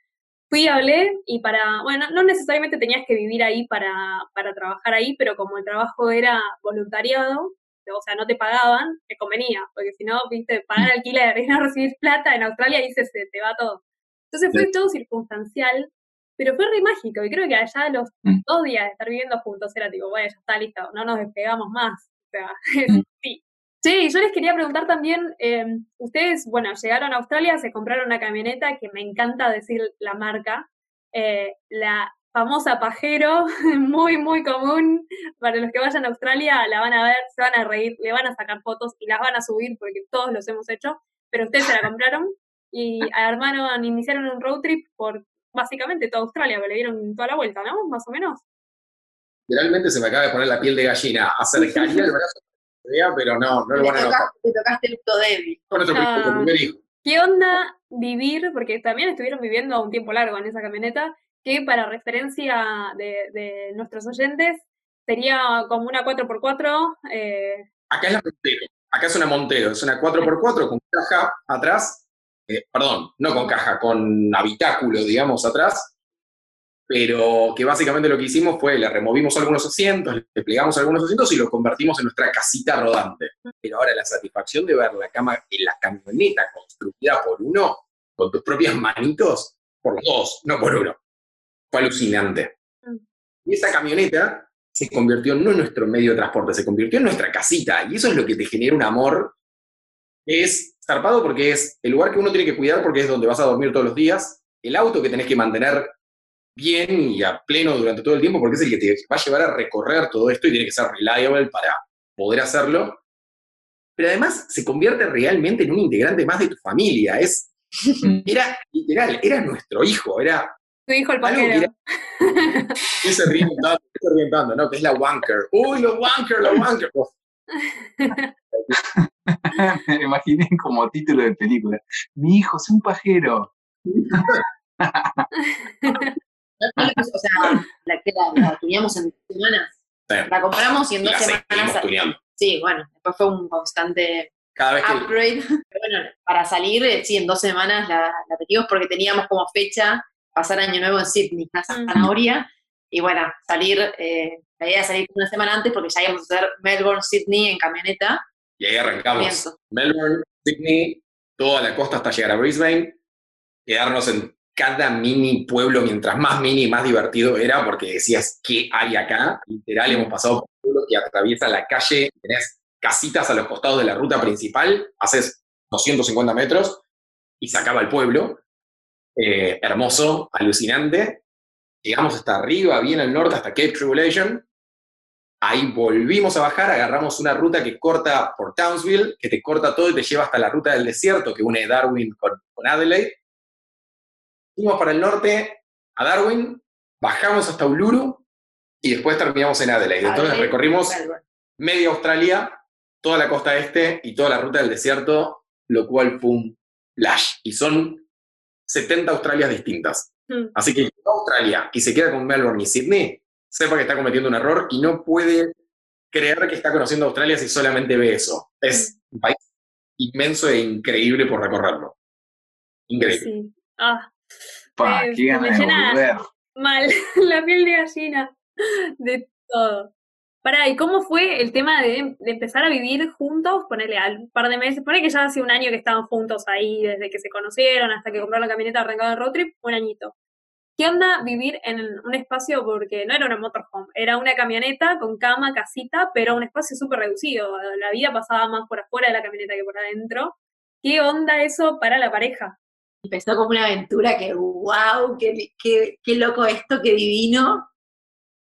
[SPEAKER 2] Fui, hablé y para, bueno, no necesariamente tenías que vivir ahí para, para trabajar ahí, pero como el trabajo era voluntariado, o sea, no te pagaban, te convenía, porque si no, viste, pagar alquiler y no recibir plata en Australia y se, te va todo. Entonces fue todo circunstancial, pero fue re mágico y creo que allá los mm. dos días de estar viviendo juntos era tipo, bueno, ya está listo, no nos despegamos más. O sea, mm. sí. Sí, yo les quería preguntar también, em, ustedes, bueno, llegaron a Australia, se compraron una camioneta que me encanta decir la marca, eh, la famosa pajero, muy, muy común. Para los que vayan a Australia la van a ver, se van a reír, le van a sacar fotos y las van a subir porque todos los hemos hecho, pero ustedes se la compraron y armaron, iniciaron un road trip por básicamente toda Australia, que le dieron toda la vuelta, ¿no? Más o menos.
[SPEAKER 5] Realmente se me acaba de poner la piel de gallina. Acercaría el brazo, pero no, no lo van a notar.
[SPEAKER 6] Te tocaste el punto débil.
[SPEAKER 5] Con nuestro ah, primer hijo.
[SPEAKER 2] ¿Qué onda vivir? Porque también estuvieron viviendo un tiempo largo en esa camioneta que para referencia de, nuestros oyentes sería como una 4x4.
[SPEAKER 5] Eh, acá es la Montero, acá es una Montero, es una 4x4 con caja atrás, eh, perdón, no con caja, con habitáculo, digamos, atrás, pero que básicamente lo que hicimos fue, le removimos algunos asientos, le plegamos algunos asientos y lo convertimos en nuestra casita rodante. Pero ahora la satisfacción de ver la cama en la camioneta construida por uno, con tus propias manitos, por los dos, no por uno fue alucinante. Mm. Y esa camioneta se convirtió no en nuestro medio de transporte, se convirtió en nuestra casita. Y eso es lo que te genera un amor. Es zarpado porque es el lugar que uno tiene que cuidar porque es donde vas a dormir todos los días, el auto que tenés que mantener bien y a pleno durante todo el tiempo porque es el que te va a llevar a recorrer todo esto y tiene que ser reliable para poder hacerlo. Pero además se convierte realmente en un integrante más de tu familia. Es, era literal, era nuestro hijo, era
[SPEAKER 2] tu hijo el pajero.
[SPEAKER 5] Y se ríen tanto, se ríen tanto, ¿no? Que es la wanker. ¡Uy, los wanker, los wanker!
[SPEAKER 4] Me imaginé como título de película. Mi hijo es un pajero.
[SPEAKER 6] o sea, la que la, tuneamos en dos semanas. La compramos y en dos semanas. Sí, bueno, después fue un constante Cada vez upgrade. Pero bueno, para salir, eh, sí, en dos semanas la, la metimos porque teníamos como fecha pasar año nuevo en Sydney, casa zanahoria, y bueno, salir, eh, la idea de salir una semana antes porque ya íbamos a hacer Melbourne, Sydney en camioneta.
[SPEAKER 5] Y ahí arrancamos. Melbourne, Sydney, toda la costa hasta llegar a Brisbane, quedarnos en cada mini pueblo, mientras más mini, más divertido era, porque decías, ¿qué hay acá? Literal, hemos pasado por pueblo que atraviesa la calle, tenés casitas a los costados de la ruta principal, haces 250 metros y se acaba el pueblo. Eh, hermoso, alucinante. Llegamos hasta arriba, bien al norte, hasta Cape Tribulation. Ahí volvimos a bajar, agarramos una ruta que corta por Townsville, que te corta todo y te lleva hasta la ruta del desierto que une Darwin con, Adelaide. Fuimos para el norte a Darwin, bajamos hasta Uluru y después terminamos en Adelaide. Entonces recorrimos media Australia, toda la costa este y toda la ruta del desierto, lo cual fue un flash. Y son 70 Australias distintas. Mm. Así que Australia y se queda con Melbourne y Sydney, sepa que está cometiendo un error y no puede creer que está conociendo Australia si solamente ve eso. Es mm. un país inmenso e increíble por recorrerlo. Increíble. Sí.
[SPEAKER 2] Ah, eh, me llena mal la piel de gallina de todo. Pará, ¿y cómo fue el tema de, empezar a vivir juntos? Ponerle al par de meses, pone que ya hace un año que estaban juntos ahí, desde que se conocieron hasta que compraron la camioneta arrancada el road trip, un añito. ¿Qué onda vivir en un espacio? Porque no era una motorhome, era una camioneta con cama, casita, pero un espacio súper reducido. La vida pasaba más por afuera de la camioneta que por adentro. ¿Qué onda eso para la pareja?
[SPEAKER 6] Empezó como una aventura que, wow, qué, qué, qué loco esto, qué divino.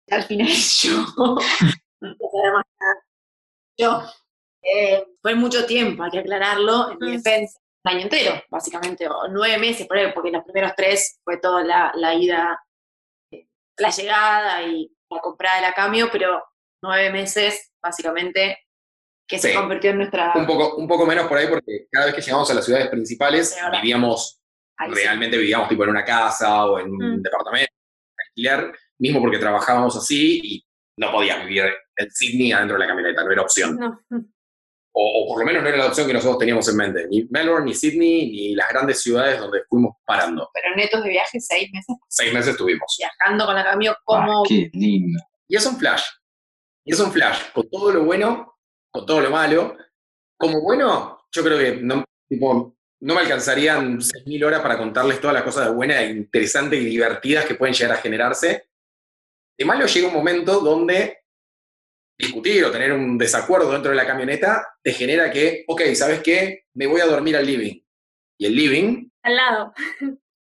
[SPEAKER 6] Al final yo yo, eh, fue mucho tiempo, hay que aclararlo, en mi defensa. un año entero, básicamente, o nueve meses, por ahí, porque los primeros tres fue toda la, la ida, eh, la llegada y la comprada de la cambio, pero nueve meses, básicamente, que se
[SPEAKER 5] Sí.
[SPEAKER 6] convirtió en nuestra...
[SPEAKER 5] Un poco, un poco menos por ahí porque cada vez que llegamos a las ciudades principales
[SPEAKER 6] Sí,
[SPEAKER 5] vivíamos,
[SPEAKER 6] ahí sí.
[SPEAKER 5] realmente vivíamos tipo en una casa o en un
[SPEAKER 2] Mm.
[SPEAKER 5] departamento, alquiler, mismo porque trabajábamos así y no podías vivir en Sydney adentro de la camioneta, no era opción.
[SPEAKER 2] No.
[SPEAKER 5] O, o por lo menos no era la opción que nosotros teníamos en mente. Ni Melbourne, ni Sydney, ni las grandes ciudades donde fuimos parando.
[SPEAKER 6] Pero netos de viaje, seis meses
[SPEAKER 5] Seis meses estuvimos.
[SPEAKER 6] viajando con la cambio
[SPEAKER 3] Ah,
[SPEAKER 6] como...
[SPEAKER 3] qué lindo.
[SPEAKER 5] Y es un flash. Y es un flash. Con todo lo bueno, con todo lo malo. Como bueno, yo creo que no, tipo, no me alcanzarían 6.000 horas para contarles todas las cosas buenas, e interesantes y divertidas que pueden llegar a generarse. De malo llega un momento donde discutir o tener un desacuerdo dentro de la camioneta te genera que, ok, ¿sabes qué? Me voy a dormir al living. Y el living
[SPEAKER 2] Al lado.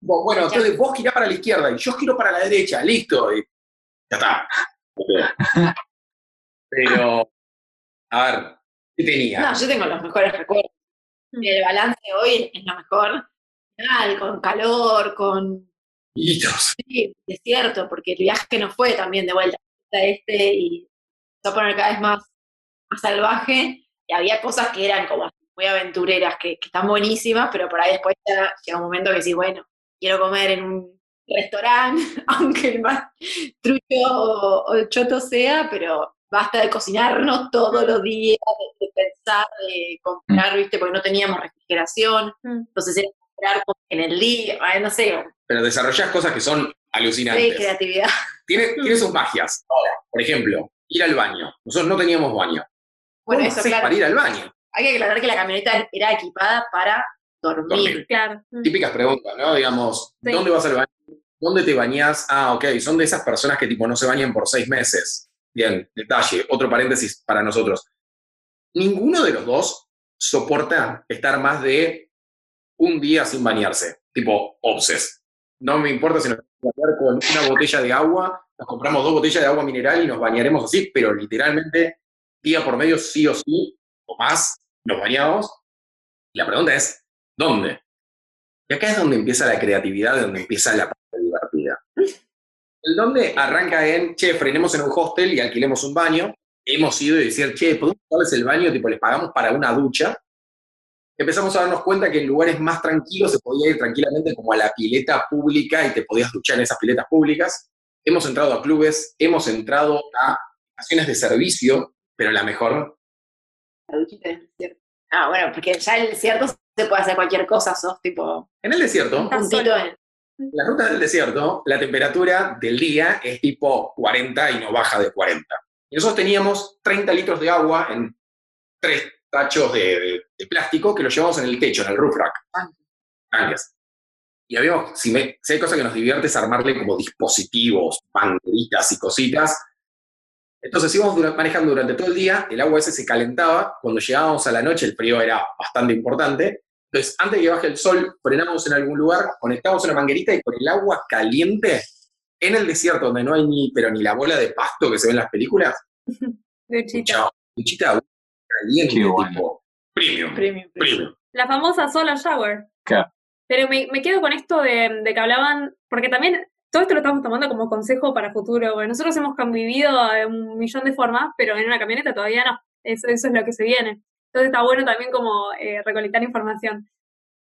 [SPEAKER 5] Bueno, entonces vos girás para la izquierda y yo giro para la derecha, listo. Y ya está. Pero, a ver, ¿qué tenía?
[SPEAKER 6] No, yo tengo los mejores recuerdos.
[SPEAKER 2] Mm.
[SPEAKER 6] El balance hoy es lo mejor. Con calor, con
[SPEAKER 5] Hitos.
[SPEAKER 6] sí, desierto, porque el viaje no fue también de vuelta a este y se va a poner cada vez más, más salvaje. Y había cosas que eran como muy aventureras, que, que están buenísimas, pero por ahí después ya llega un momento que sí, bueno, quiero comer en un restaurante, aunque el más trucho o, o choto sea, pero basta de cocinarnos todos los días, de, de pensar, de comprar, ¿viste? Porque no teníamos refrigeración,
[SPEAKER 2] Mm.
[SPEAKER 6] entonces era comprar en el día, ay, no sé,
[SPEAKER 5] Pero desarrollás cosas que son
[SPEAKER 6] sí,
[SPEAKER 5] alucinantes.
[SPEAKER 6] creatividad.
[SPEAKER 5] Tiene, tiene sus magias. Ahora, por ejemplo, ir al baño. Nosotros no teníamos baño.
[SPEAKER 6] Bueno,
[SPEAKER 5] ¿Cómo
[SPEAKER 6] eso, claro.
[SPEAKER 5] para ir al baño?
[SPEAKER 6] Hay que aclarar que la camioneta era equipada para dormir.
[SPEAKER 5] Dormir.
[SPEAKER 2] Claro. Mm.
[SPEAKER 5] Típicas preguntas, ¿no? Digamos,
[SPEAKER 2] Sí.
[SPEAKER 5] ¿dónde vas al baño? ¿Dónde te bañás? Ah, ok, son de esas personas que tipo no se bañan por seis meses. Bien, detalle, otro paréntesis para nosotros. Ninguno de los dos soporta estar más de un día sin bañarse, tipo obses. No me importa si nos bañar con una botella de agua, nos compramos dos botellas de agua mineral y nos bañaremos así, pero literalmente día por medio, sí o sí, o más, nos bañamos. La pregunta es, ¿dónde? Y acá es donde empieza la creatividad, donde empieza la parte divertida. El dónde arranca en, che, frenemos en un hostel y alquilemos un baño. Hemos ido y decir, che, ¿podemos darles el baño? Tipo, les pagamos para una ducha. Empezamos a darnos cuenta que en lugares más tranquilos se podía ir tranquilamente como a la pileta pública y te podías duchar en esas piletas públicas. Hemos entrado a clubes, hemos entrado a estaciones de servicio, pero la mejor,
[SPEAKER 6] La duchita del desierto. Ah, bueno, porque ya en el desierto se puede hacer cualquier cosa, sos tipo
[SPEAKER 5] en el desierto,
[SPEAKER 6] en,
[SPEAKER 5] En la ruta del desierto, la temperatura del día es tipo 40 y no baja de 40. Y nosotros teníamos 30 litros de agua en tres tachos de, de- de plástico que los llevamos en el techo, en el roof rack. Tanques. Y habíamos, si, me- si hay cosa que nos divierte es armarle como dispositivos, banderitas y cositas. Entonces íbamos manejando durante todo el día, el agua ese se calentaba, cuando llegábamos a la noche el frío era bastante importante, entonces antes de que baje el sol frenamos en algún lugar, conectamos una manguerita y con el agua caliente, en el desierto donde no hay ni, pero ni la bola de pasto que se ve en las películas, caliente,
[SPEAKER 3] Qué bueno.
[SPEAKER 5] tipo premium,
[SPEAKER 6] premium.
[SPEAKER 5] premium.
[SPEAKER 2] La famosa solo shower.
[SPEAKER 3] Claro.
[SPEAKER 2] Pero me, me quedo con esto de, de que hablaban, porque también todo esto lo estamos tomando como consejo para futuro. porque nosotros hemos convivido de un millón de formas, pero en una camioneta todavía no. Eso, eso es lo que se viene. Entonces está bueno también como eh, recolectar información.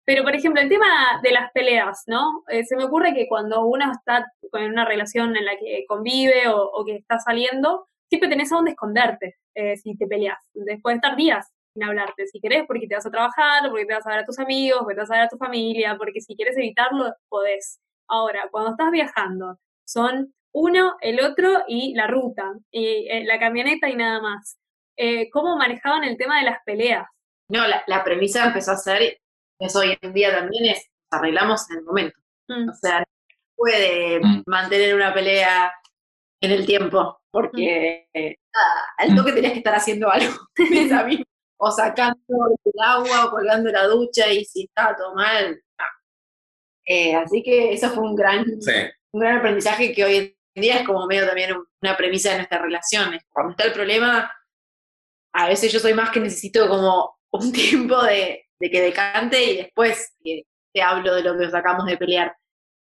[SPEAKER 2] Pero, por ejemplo, el tema de las peleas, ¿no? Eh, se me ocurre que cuando uno está con una relación en la que convive o, o que está saliendo, siempre tenés a dónde esconderte eh, si te peleas. Después de estar días sin hablarte, si querés, porque te vas a trabajar, porque te vas a ver a tus amigos, porque te vas a ver a tu familia, porque si quieres evitarlo, podés. Ahora, cuando estás viajando, son uno, el otro y la ruta, y eh, la camioneta y nada más. Eh, ¿Cómo manejaban el tema de las peleas?
[SPEAKER 6] No, la, la premisa empezó a ser, eso hoy en día también es, arreglamos en el momento.
[SPEAKER 2] Mm,
[SPEAKER 6] O sea, puede
[SPEAKER 3] Mm.
[SPEAKER 6] mantener una pelea en el tiempo, porque eh, al toque tenías que estar haciendo algo. Es a mí. o sacando el agua, o colgando la ducha, y si estaba todo mal, no. Eh, así que eso fue un gran,
[SPEAKER 5] Sí.
[SPEAKER 6] un gran aprendizaje que hoy en día es como medio también un- una premisa de nuestras relaciones. Cuando está el problema, a veces yo soy más que necesito como un tiempo de, de que decante y después te hablo de lo que sacamos de pelear.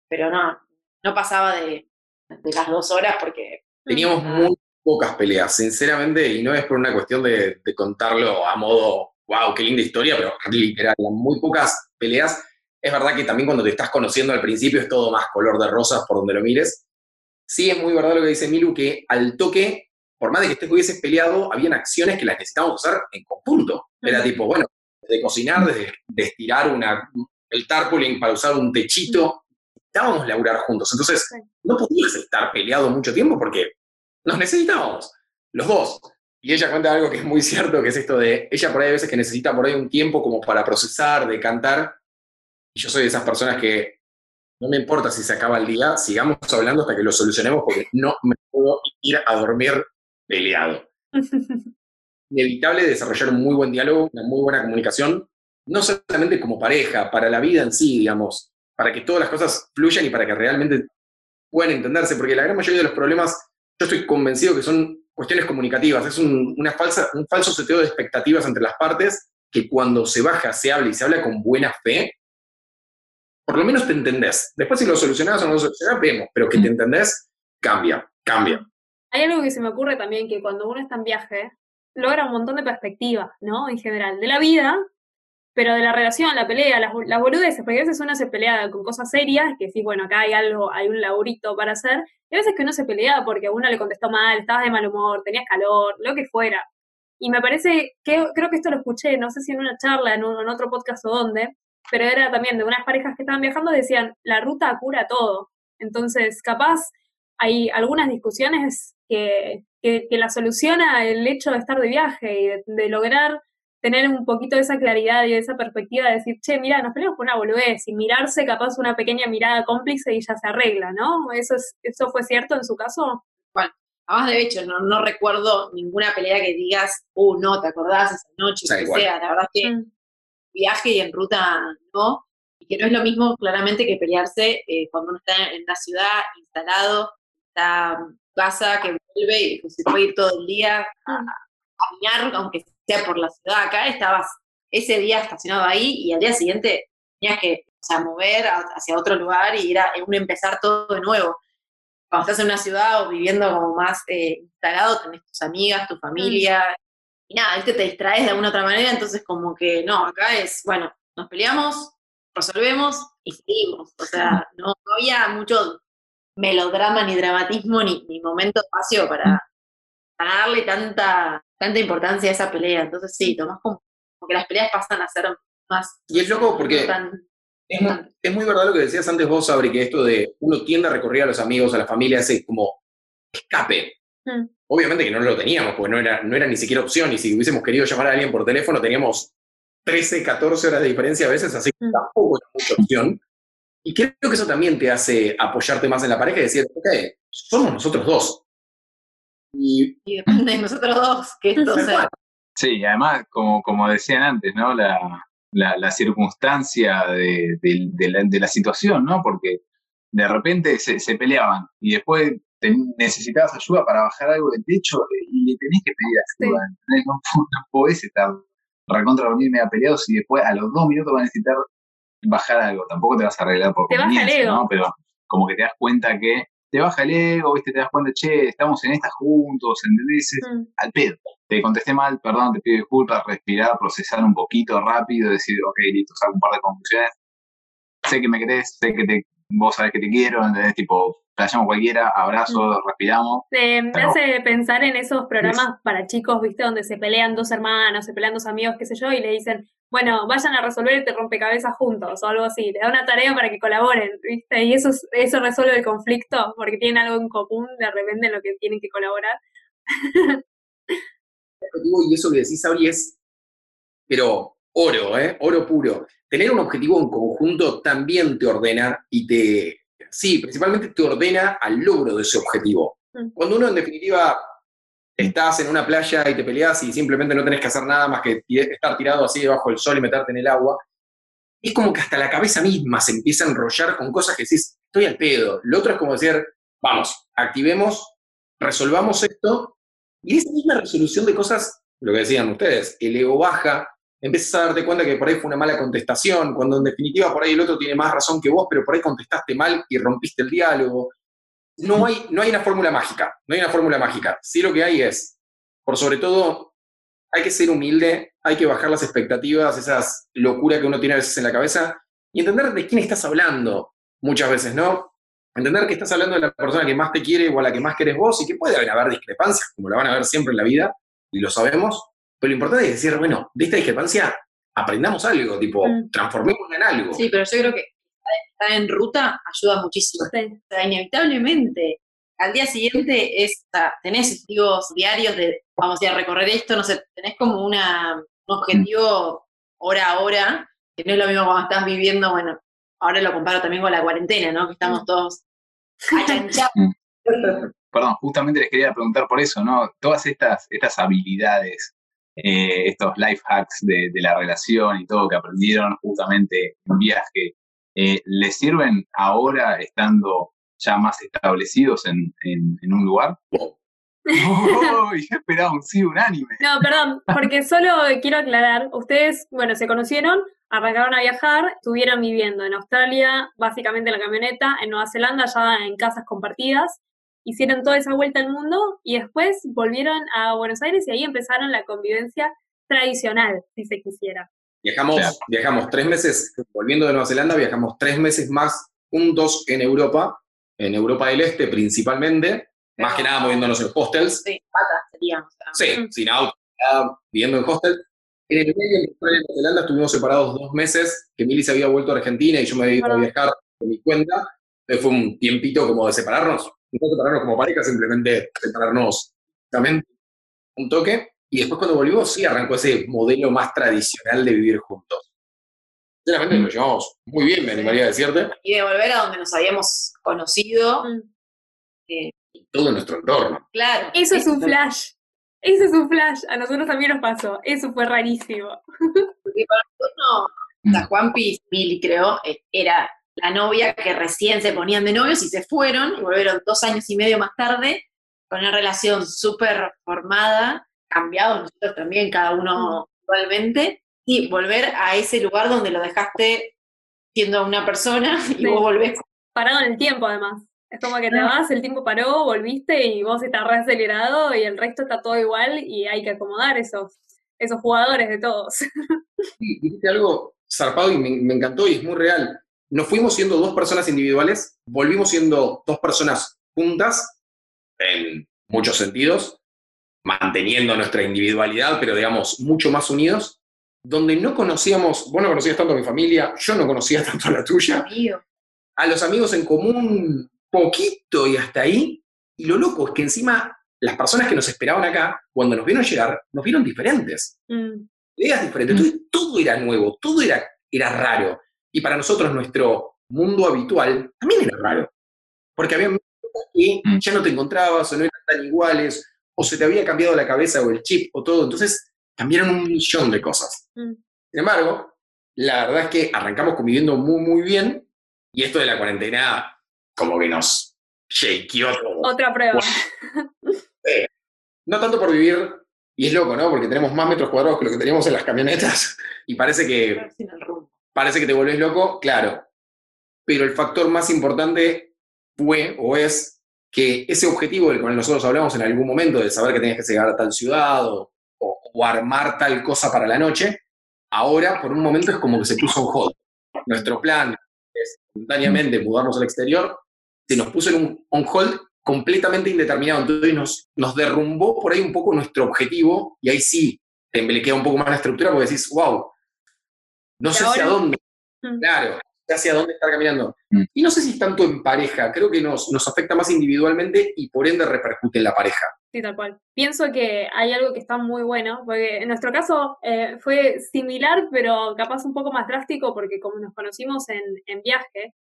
[SPEAKER 6] Pero no, no pasaba de, las dos horas porque...
[SPEAKER 5] Teníamos muy pocas peleas, sinceramente, y no es por una cuestión de, de contarlo a modo, wow, qué linda historia, pero literal, muy pocas peleas. Es verdad que también cuando te estás conociendo al principio es todo más color de rosas por donde lo mires. Sí es muy verdad lo que dice Milu, que al toque, por más de que estés hubieses peleado, habían acciones que las necesitábamos hacer en conjunto. Era tipo, bueno, de cocinar, desde de estirar una, el tarpaulin para usar un techito, necesitábamos laburar juntos. Entonces, no podías estar peleado mucho tiempo porque nos necesitábamos, los dos. Y ella cuenta algo que es muy cierto, que es esto de, ella por ahí a veces que necesita por ahí un tiempo como para procesar, de cantar, y yo soy de esas personas que no me importa si se acaba el día, sigamos hablando hasta que lo solucionemos porque no me puedo ir a dormir peleado. Inevitable desarrollar un muy buen diálogo, una muy buena comunicación, no solamente como pareja, para la vida en sí, digamos, para que todas las cosas fluyan y para que realmente puedan entenderse, porque la gran mayoría de los problemas, yo estoy convencido que son cuestiones comunicativas, es un, una falsa, un falso seteo de expectativas entre las partes que cuando se baja, se habla y se habla con buena fe, por lo menos te entendés. Después si lo solucionás o no lo solucionás, vemos, pero que te entendés, cambia, cambia.
[SPEAKER 2] Hay algo que se me ocurre también, que cuando uno está en viaje, logra un montón de perspectivas, ¿no? En general, de la vida, pero de la relación, la pelea, las, las boludeces, porque a veces uno se pelea con cosas serias, que sí, bueno, acá hay algo, hay un laburito para hacer, y a veces que uno se pelea porque a uno le contestó mal, estabas de mal humor, tenías calor, lo que fuera. Y me parece que, creo que esto lo escuché, no sé si en una charla, en, en otro podcast o dónde, pero era también de unas parejas que estaban viajando, decían, la ruta cura todo. Entonces, capaz hay algunas discusiones que, que, la soluciona el hecho de estar de viaje y de, lograr tener un poquito de esa claridad y de esa perspectiva de decir, che, mira, nos peleamos por una boludez y mirarse capaz una pequeña mirada cómplice y ya se arregla, ¿no? ¿Eso, es, eso fue cierto en su caso?
[SPEAKER 6] Bueno, además de hecho, no, no recuerdo ninguna pelea que digas, uh, no, ¿te acordás esa noche? O que sea, la verdad es que mm. viaje y en ruta no, y que no es lo mismo claramente que pelearse eh, cuando uno está en la ciudad instalado, está casa, que vuelve y que se puede ir todo el día a, caminar, aunque sea por la ciudad. Acá estabas ese día estacionado ahí y al día siguiente tenías que o sea, mover hacia otro lugar y ir a un empezar todo de nuevo. Cuando estás en una ciudad o viviendo como más eh, instalado, tenés tus amigas, tu familia, y nada, es que te distraes de alguna otra manera, entonces como que no, acá es, bueno, nos peleamos, resolvemos y seguimos. O sea, no, no había mucho melodrama, ni dramatismo, ni, ni momento espacio para, darle tanta, tanta importancia a esa pelea. Entonces sí, tomás como, que las peleas pasan a ser más...
[SPEAKER 5] Y es loco porque es, muy, verdad lo que decías antes vos, Sabri, que esto de uno tiende a recorrer a los amigos, a la familia, ese como escape. Mm. Obviamente que no lo teníamos, porque no era, no era ni siquiera opción, y si hubiésemos querido llamar a alguien por teléfono teníamos 13, 14 horas de diferencia a veces, así que mm. tampoco era mucha opción. Y creo que eso también te hace apoyarte más en la pareja y decir, ok, somos nosotros dos.
[SPEAKER 6] Y, depende de nosotros dos que esto sea.
[SPEAKER 3] Sí, y además, como, como decían antes, ¿no? La, la, circunstancia de, de, la, situación, ¿no? Porque de repente se, se peleaban y después necesitabas ayuda para bajar algo del techo y le tenés que pedir ayuda. No, no, podés estar recontra dormir media peleados y después a los dos minutos van a necesitar bajar algo, tampoco te vas a arreglar por
[SPEAKER 2] te conveniencia,
[SPEAKER 3] ¿no? Pero como que te das cuenta que te baja el ego, ¿viste? Te das cuenta, che, estamos en esta juntos, ¿entendés? Mm. Al pedo. Te contesté mal, perdón, te pido disculpas, respirar, procesar un poquito rápido, decir, ok, listo, saco un par de conclusiones. Sé que me querés, sé que te, vos sabés que te quiero, ¿entendés? Tipo, playamos cualquiera, abrazo, mm. respiramos.
[SPEAKER 2] me hace pensar en esos programas para chicos, ¿viste? Donde se pelean dos hermanos, se pelean dos amigos, qué sé yo, y le dicen, bueno, vayan a resolver este rompecabezas juntos o algo así. Le da una tarea para que colaboren, ¿viste? Y eso, eso resuelve el conflicto porque tienen algo en común de repente en lo que tienen que colaborar.
[SPEAKER 5] y eso que decís, Sabri, es, pero oro, ¿eh? Oro puro. Tener un objetivo en conjunto también te ordena y te, sí, principalmente te ordena al logro de ese objetivo. Mm. Cuando uno en definitiva estás en una playa y te peleas y simplemente no tenés que hacer nada más que estar tirado así debajo del sol y meterte en el agua, es como que hasta la cabeza misma se empieza a enrollar con cosas que decís, estoy al pedo. Lo otro es como decir, vamos, activemos, resolvamos esto, y esa misma resolución de cosas, lo que decían ustedes, el ego baja, empiezas a darte cuenta que por ahí fue una mala contestación, cuando en definitiva por ahí el otro tiene más razón que vos, pero por ahí contestaste mal y rompiste el diálogo. No hay, no hay una fórmula mágica, no hay una fórmula mágica. Sí lo que hay es, por sobre todo, hay que ser humilde, hay que bajar las expectativas, esas locuras que uno tiene a veces en la cabeza, y entender de quién estás hablando muchas veces, ¿no? Entender que estás hablando de la persona que más te quiere o a la que más querés vos y que puede haber discrepancias, como la van a haber siempre en la vida, y lo sabemos, pero lo importante es decir, bueno, de esta discrepancia aprendamos algo, tipo, mm. transformémosla en algo.
[SPEAKER 6] Sí, pero yo creo que estar en ruta ayuda muchísimo. O sea, inevitablemente, al día siguiente es, tenés objetivos diarios de, vamos a ir a recorrer esto, no sé, tenés como una, un objetivo hora a hora, que no es lo mismo cuando estás viviendo, bueno, ahora lo comparo también con la cuarentena, ¿no? Que estamos mm. todos.
[SPEAKER 3] Mm. Perdón, justamente les quería preguntar por eso, ¿no? Todas estas, estas habilidades eh, estos life hacks de, la relación y todo que aprendieron justamente en viaje, eh, ¿les sirven ahora estando ya más establecidos en, un lugar? Oh, ya esperaba un sí unánime.
[SPEAKER 2] No, perdón, porque solo quiero aclarar, ustedes, bueno, se conocieron, arrancaron a viajar, estuvieron viviendo en Australia, básicamente en la camioneta, en Nueva Zelanda, ya en casas compartidas, hicieron toda esa vuelta al mundo y después volvieron a Buenos Aires y ahí empezaron la convivencia tradicional, si se quisiera.
[SPEAKER 5] Viajamos, viajamos tres meses, volviendo de Nueva Zelanda, viajamos tres meses más juntos en Europa, en Europa del Este principalmente, más que nada moviéndonos en hostels.
[SPEAKER 6] Sí, sería.
[SPEAKER 5] Sí, mm. sin auto, viviendo en hostel. En el medio de Nueva Zelanda estuvimos separados dos meses, que Mili se había vuelto a Argentina y yo me había ido a viajar por mi cuenta. Entonces fue un tiempito como de separarnos, no separarnos como pareja, simplemente separarnos también un toque. Y después cuando volvimos, sí arrancó ese modelo más tradicional de vivir juntos. Sinceramente lo llevamos muy bien, me animaría a decirte.
[SPEAKER 6] Y de volver a donde nos habíamos conocido. Mm.
[SPEAKER 5] Eh, todo nuestro entorno.
[SPEAKER 6] Claro.
[SPEAKER 2] Eso es un flash. Eso es un flash. A nosotros también nos pasó. Eso fue rarísimo.
[SPEAKER 6] Porque para nosotros, la Juanpi, Mili creo, eh, era la novia que recién se ponían de novios y se fueron y volvieron dos años y medio más tarde con una relación súper formada, cambiado nosotros también, cada uno igualmente, y volver a ese lugar donde lo dejaste siendo una persona y vos volvés.
[SPEAKER 2] Parado en el tiempo además. Es como que te ah. vas, el tiempo paró, volviste y vos estás reacelerado y el resto está todo igual y hay que acomodar esos, esos jugadores de todos.
[SPEAKER 5] Sí, dijiste algo zarpado y me encantó y es muy real nos fuimos siendo dos personas individuales, volvimos siendo dos personas juntas, en muchos sentidos, manteniendo nuestra individualidad, pero digamos, mucho más unidos, donde no conocíamos, vos no conocías tanto a mi familia, yo no conocía tanto a la tuya, a los amigos en común, poquito y hasta ahí, y lo loco es que encima las personas que nos esperaban acá, cuando nos vieron llegar, nos vieron diferentes. Mm. Ideas diferentes, mm. todo, era nuevo, todo era, era raro. Y para nosotros nuestro mundo habitual también era raro. Porque había cosas que mm. ya no te encontrabas o no eran tan iguales, o se te había cambiado la cabeza o el chip o todo. Entonces cambiaron un millón de cosas. Mm. Sin embargo, la verdad es que arrancamos conviviendo muy, muy bien y esto de la cuarentena como que nos shakeó todo.
[SPEAKER 2] Otra prueba.
[SPEAKER 5] no tanto por vivir, y es loco, ¿no? Porque tenemos más metros cuadrados que lo que teníamos en las camionetas y parece que parece que te volvés loco, claro. Pero el factor más importante fue o es que ese objetivo del cual nosotros hablamos en algún momento, de saber que tenías que llegar a tal ciudad o, armar tal cosa para la noche, ahora por un momento es como que se puso en hold. Nuestro plan es espontáneamente mudarnos al exterior, se nos puso en un on hold completamente indeterminado, entonces nos, nos derrumbó por ahí un poco nuestro objetivo y ahí sí te queda un poco más la estructura porque decís, wow, no sé hacia dónde. Mm. Claro, hacia dónde estar caminando. Mm. Y no sé si es tanto en pareja, creo que nos, nos afecta más individualmente y por ende repercute en la pareja.
[SPEAKER 2] Sí, tal cual. Pienso que hay algo que está muy bueno, porque en nuestro caso eh, fue similar, pero capaz un poco más drástico, porque como nos conocimos en, en viaje,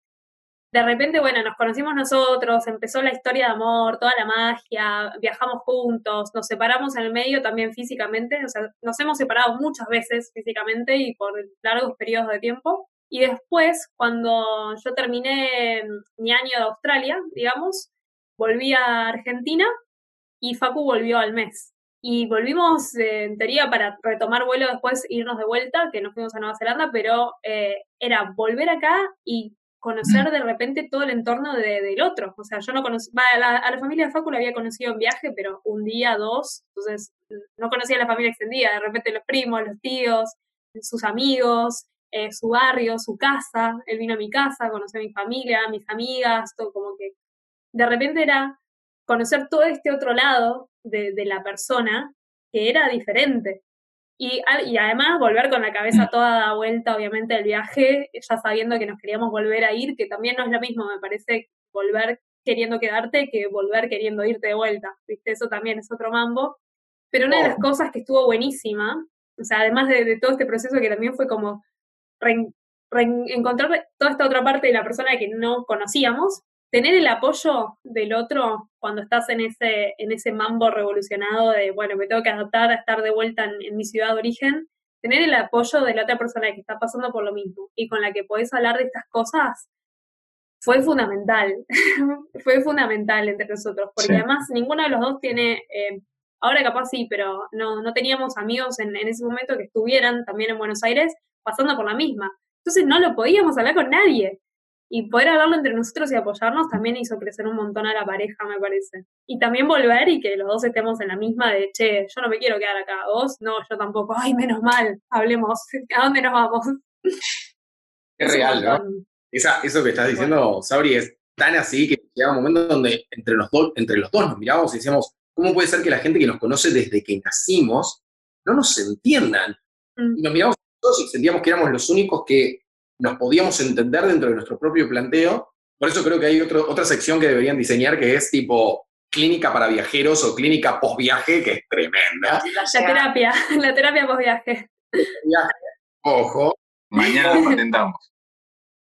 [SPEAKER 2] de repente, bueno, nos conocimos nosotros, empezó la historia de amor, toda la magia, viajamos juntos, nos separamos en el medio también físicamente, o sea, nos hemos separado muchas veces físicamente y por largos periodos de tiempo. Y después, cuando yo terminé mi año de Australia, digamos, volví a Argentina y Facu volvió al mes. y volvimos eh, en teoría para retomar vuelo después, irnos de vuelta, que nos fuimos a Nueva Zelanda, pero eh, era volver acá y conocer de repente todo el entorno del otro. O sea, yo no conocía, a la, familia de Facu la había conocido en viaje, pero un día, dos, entonces no conocía a la familia extendida, de repente los primos, los tíos, sus amigos, eh, su barrio, su casa, él vino a mi casa, conoció a mi familia, a mis amigas, todo como que de repente era conocer todo este otro lado de, de la persona que era diferente. Y, y, además volver con la cabeza toda da vuelta, obviamente, del viaje, ya sabiendo que nos queríamos volver a ir, que también no es lo mismo, me parece, volver queriendo quedarte que volver queriendo irte de vuelta, ¿viste? Eso también es otro mambo. Pero una de las cosas que estuvo buenísima, o sea, además de, todo este proceso que también fue como encontrar toda esta otra parte de la persona que no conocíamos, tener el apoyo del otro cuando estás en ese, en ese mambo revolucionado de, bueno, me tengo que adaptar a estar de vuelta en, mi ciudad de origen, tener el apoyo de la otra persona que está pasando por lo mismo y con la que podés hablar de estas cosas, fue fundamental, fue fundamental entre nosotros, porque además ninguno de los dos tiene, eh, ahora capaz sí, pero no, no teníamos amigos en, en ese momento que estuvieran también en Buenos Aires pasando por la misma. Entonces no lo podíamos hablar con nadie y poder hablarlo entre nosotros y apoyarnos también hizo crecer un montón a la pareja, me parece. Y también volver y que los dos estemos en la misma de, che, yo no me quiero quedar acá, vos, no, yo tampoco, ay, menos mal, hablemos, ¿a dónde nos vamos?
[SPEAKER 5] Es real, ¿no? eso que estás diciendo, Sabri, es tan así que llega un momento donde entre los, dos, entre los dos nos miramos y decíamos, ¿cómo puede ser que la gente que nos conoce desde que nacimos no nos entiendan? Mm. Y nos miramos todos y sentíamos que éramos los únicos que nos podíamos entender dentro de nuestro propio planteo. Por eso creo que hay otro, otra sección que deberían diseñar que es tipo clínica para viajeros o clínica post-viaje, que es tremenda.
[SPEAKER 2] La, terapia, la terapia post-viaje.
[SPEAKER 5] Ojo.
[SPEAKER 3] Mañana lo patentamos.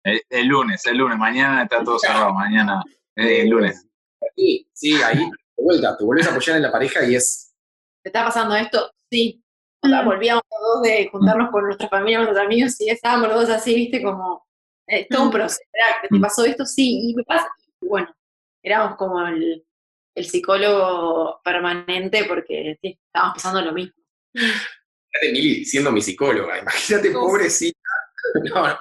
[SPEAKER 3] El, lunes, el lunes, mañana está todo cerrado, mañana, el lunes.
[SPEAKER 5] Sí, sí, ahí, de vuelta, te vuelves a apoyar en la pareja y es...
[SPEAKER 6] ¿Te está pasando esto? Sí, o sea, mm. volvíamos los dos de juntarnos con nuestra familia, con nuestros amigos, y estábamos los dos así, viste, como, eh, todo un mm. proceso, ¿te mm. pasó esto? Sí, y me pasa, y bueno, éramos como el, el psicólogo permanente porque estábamos pasando lo mismo.
[SPEAKER 5] Imagínate Mili siendo mi psicóloga, imagínate, pobrecita. No,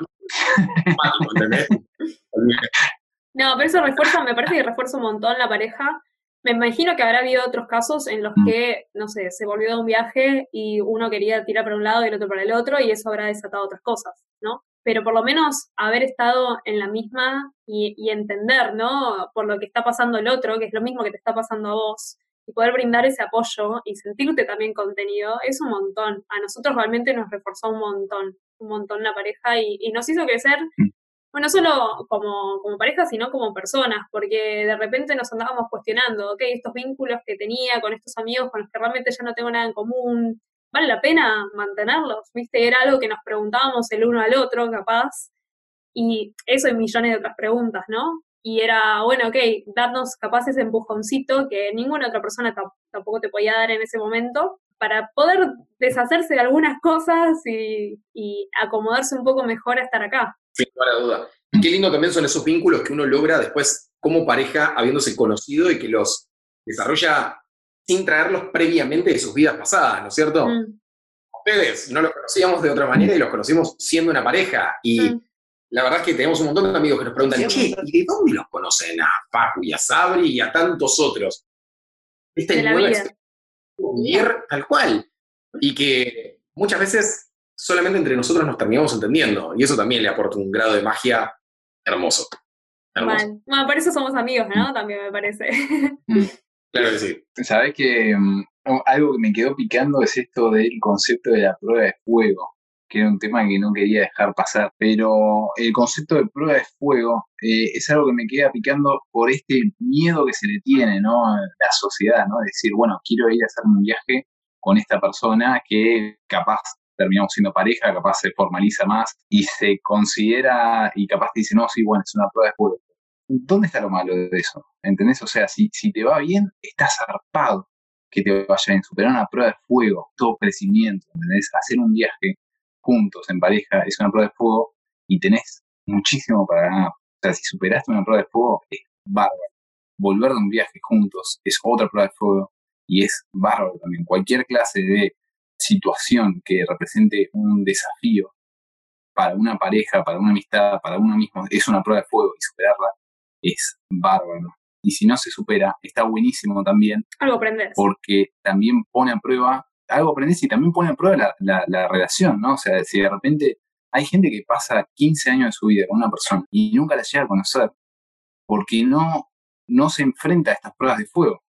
[SPEAKER 2] no, pero eso refuerza, me parece que refuerza un montón la pareja, me imagino que habrá habido otros casos en los mm. que, no sé, se volvió de un viaje y uno quería tirar para un lado y el otro para el otro y eso habrá desatado otras cosas, ¿no? Pero por lo menos haber estado en la misma y, y entender, ¿no? Por lo que está pasando el otro, que es lo mismo que te está pasando a vos, y poder brindar ese apoyo y sentirte también contenido, es un montón. A nosotros realmente nos reforzó un montón, un montón la pareja y, y nos hizo crecer mm bueno, no solo como, como pareja, sino como personas, porque de repente nos andábamos cuestionando, ok, estos vínculos que tenía con estos amigos con los que realmente ya no tengo nada en común, ¿vale la pena mantenerlos? ¿Viste? Era algo que nos preguntábamos el uno al otro, capaz, y eso y millones de otras preguntas, ¿no? Y era, bueno, ok, darnos capaz ese empujoncito que ninguna otra persona tampoco te podía dar en ese momento, para poder deshacerse de algunas cosas y, y acomodarse un poco mejor a estar acá.
[SPEAKER 5] Sin lugar duda. Y qué lindo también son esos vínculos que uno logra después como pareja, habiéndose conocido y que los desarrolla sin traerlos previamente de sus vidas pasadas, ¿no es cierto? Mm. Ustedes no los conocíamos de otra manera y los conocimos siendo una pareja. Y mm. la verdad es que tenemos un montón de amigos que nos preguntan, che, ¿y de dónde los conocen? A Facu y a Sabri y a tantos otros. Esta
[SPEAKER 2] de
[SPEAKER 5] nueva tal cual. Y que muchas veces solamente entre nosotros nos terminamos entendiendo. Y eso también le aporta un grado de magia hermoso.
[SPEAKER 2] Bueno, por eso somos amigos, ¿no? También me parece.
[SPEAKER 5] claro que sí.
[SPEAKER 3] Sabes que mm, algo que me quedó picando es esto del concepto de la prueba de fuego, que era un tema que no quería dejar pasar. Pero el concepto de prueba de fuego eh, es algo que me queda picando por este miedo que se le tiene, ¿no? La sociedad, ¿no? decir, bueno, quiero ir a hacer un viaje con esta persona que capaz terminamos siendo pareja, capaz se formaliza más y se considera y capaz te dice, no, sí, bueno, es una prueba de fuego. ¿Dónde está lo malo de eso? ¿Entendés? O sea, si, si te va bien, estás zarpado que te vaya bien. Superar una prueba de fuego, todo crecimiento, ¿entendés? Hacer un viaje juntos, en pareja, es una prueba de fuego y tenés muchísimo para ganar. O sea, si superaste una prueba de fuego, es bárbaro. Volver de un viaje juntos es otra prueba de fuego y es bárbaro también. Cualquier clase de situación que represente un desafío para una pareja, para una amistad, para uno mismo, es una prueba de fuego y superarla es bárbaro. Y si no se supera, está buenísimo también.
[SPEAKER 2] Algo aprendes.
[SPEAKER 3] Porque también pone a prueba, algo aprendes y también pone a prueba la, la relación, ¿no? O sea, si de repente hay gente que pasa 15 años de su vida con una persona y nunca la llega a conocer porque no, no se enfrenta a estas pruebas de fuego.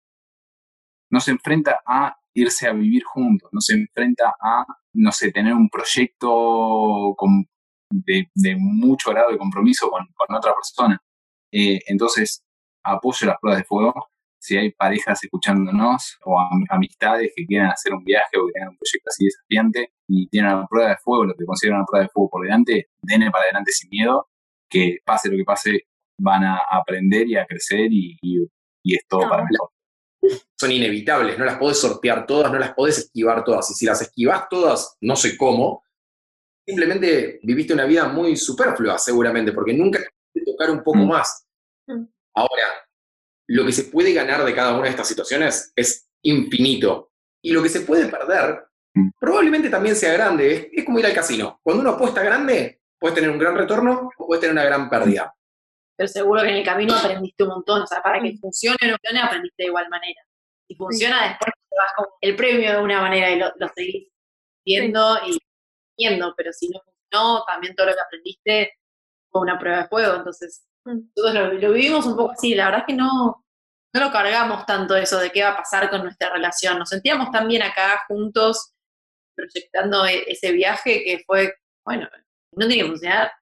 [SPEAKER 3] No se enfrenta a irse a vivir juntos, no se enfrenta a, no sé, tener un proyecto de, mucho grado de compromiso con, otra persona. Eh, entonces, apoyo las pruebas de fuego. Si hay parejas escuchándonos o amistades que quieran hacer un viaje o que tengan un proyecto así desafiante y tienen una prueba de fuego, lo que consideran una prueba de fuego por delante, denle para adelante sin miedo, que pase lo que pase, van a aprender y a crecer y, es todo para mejor
[SPEAKER 5] son inevitables, no las podés sortear todas, no las podés esquivar todas. Y si las esquivas todas, no sé cómo, simplemente viviste una vida muy superflua, seguramente, porque nunca te tocar un poco mm. más. Mm. Ahora, lo que se puede ganar de cada una de estas situaciones es infinito. Y lo que se puede perder mm. probablemente también sea grande. Es, como ir al casino. Cuando uno apuesta grande, puedes tener un gran retorno o puedes tener una gran pérdida
[SPEAKER 6] pero seguro que en el camino aprendiste un montón. O sea, para que funcione o no funcione, aprendiste de igual manera. Si funciona, después te vas con el premio de una manera y lo, seguís viendo y viendo, pero si no funcionó, también todo lo que aprendiste fue una prueba de fuego. Entonces, todos lo, vivimos un poco así. La verdad es que no, no lo cargamos tanto eso de qué va a pasar con nuestra relación. Nos sentíamos tan bien acá juntos, proyectando e, ese viaje que fue, bueno, no tenía que funcionar,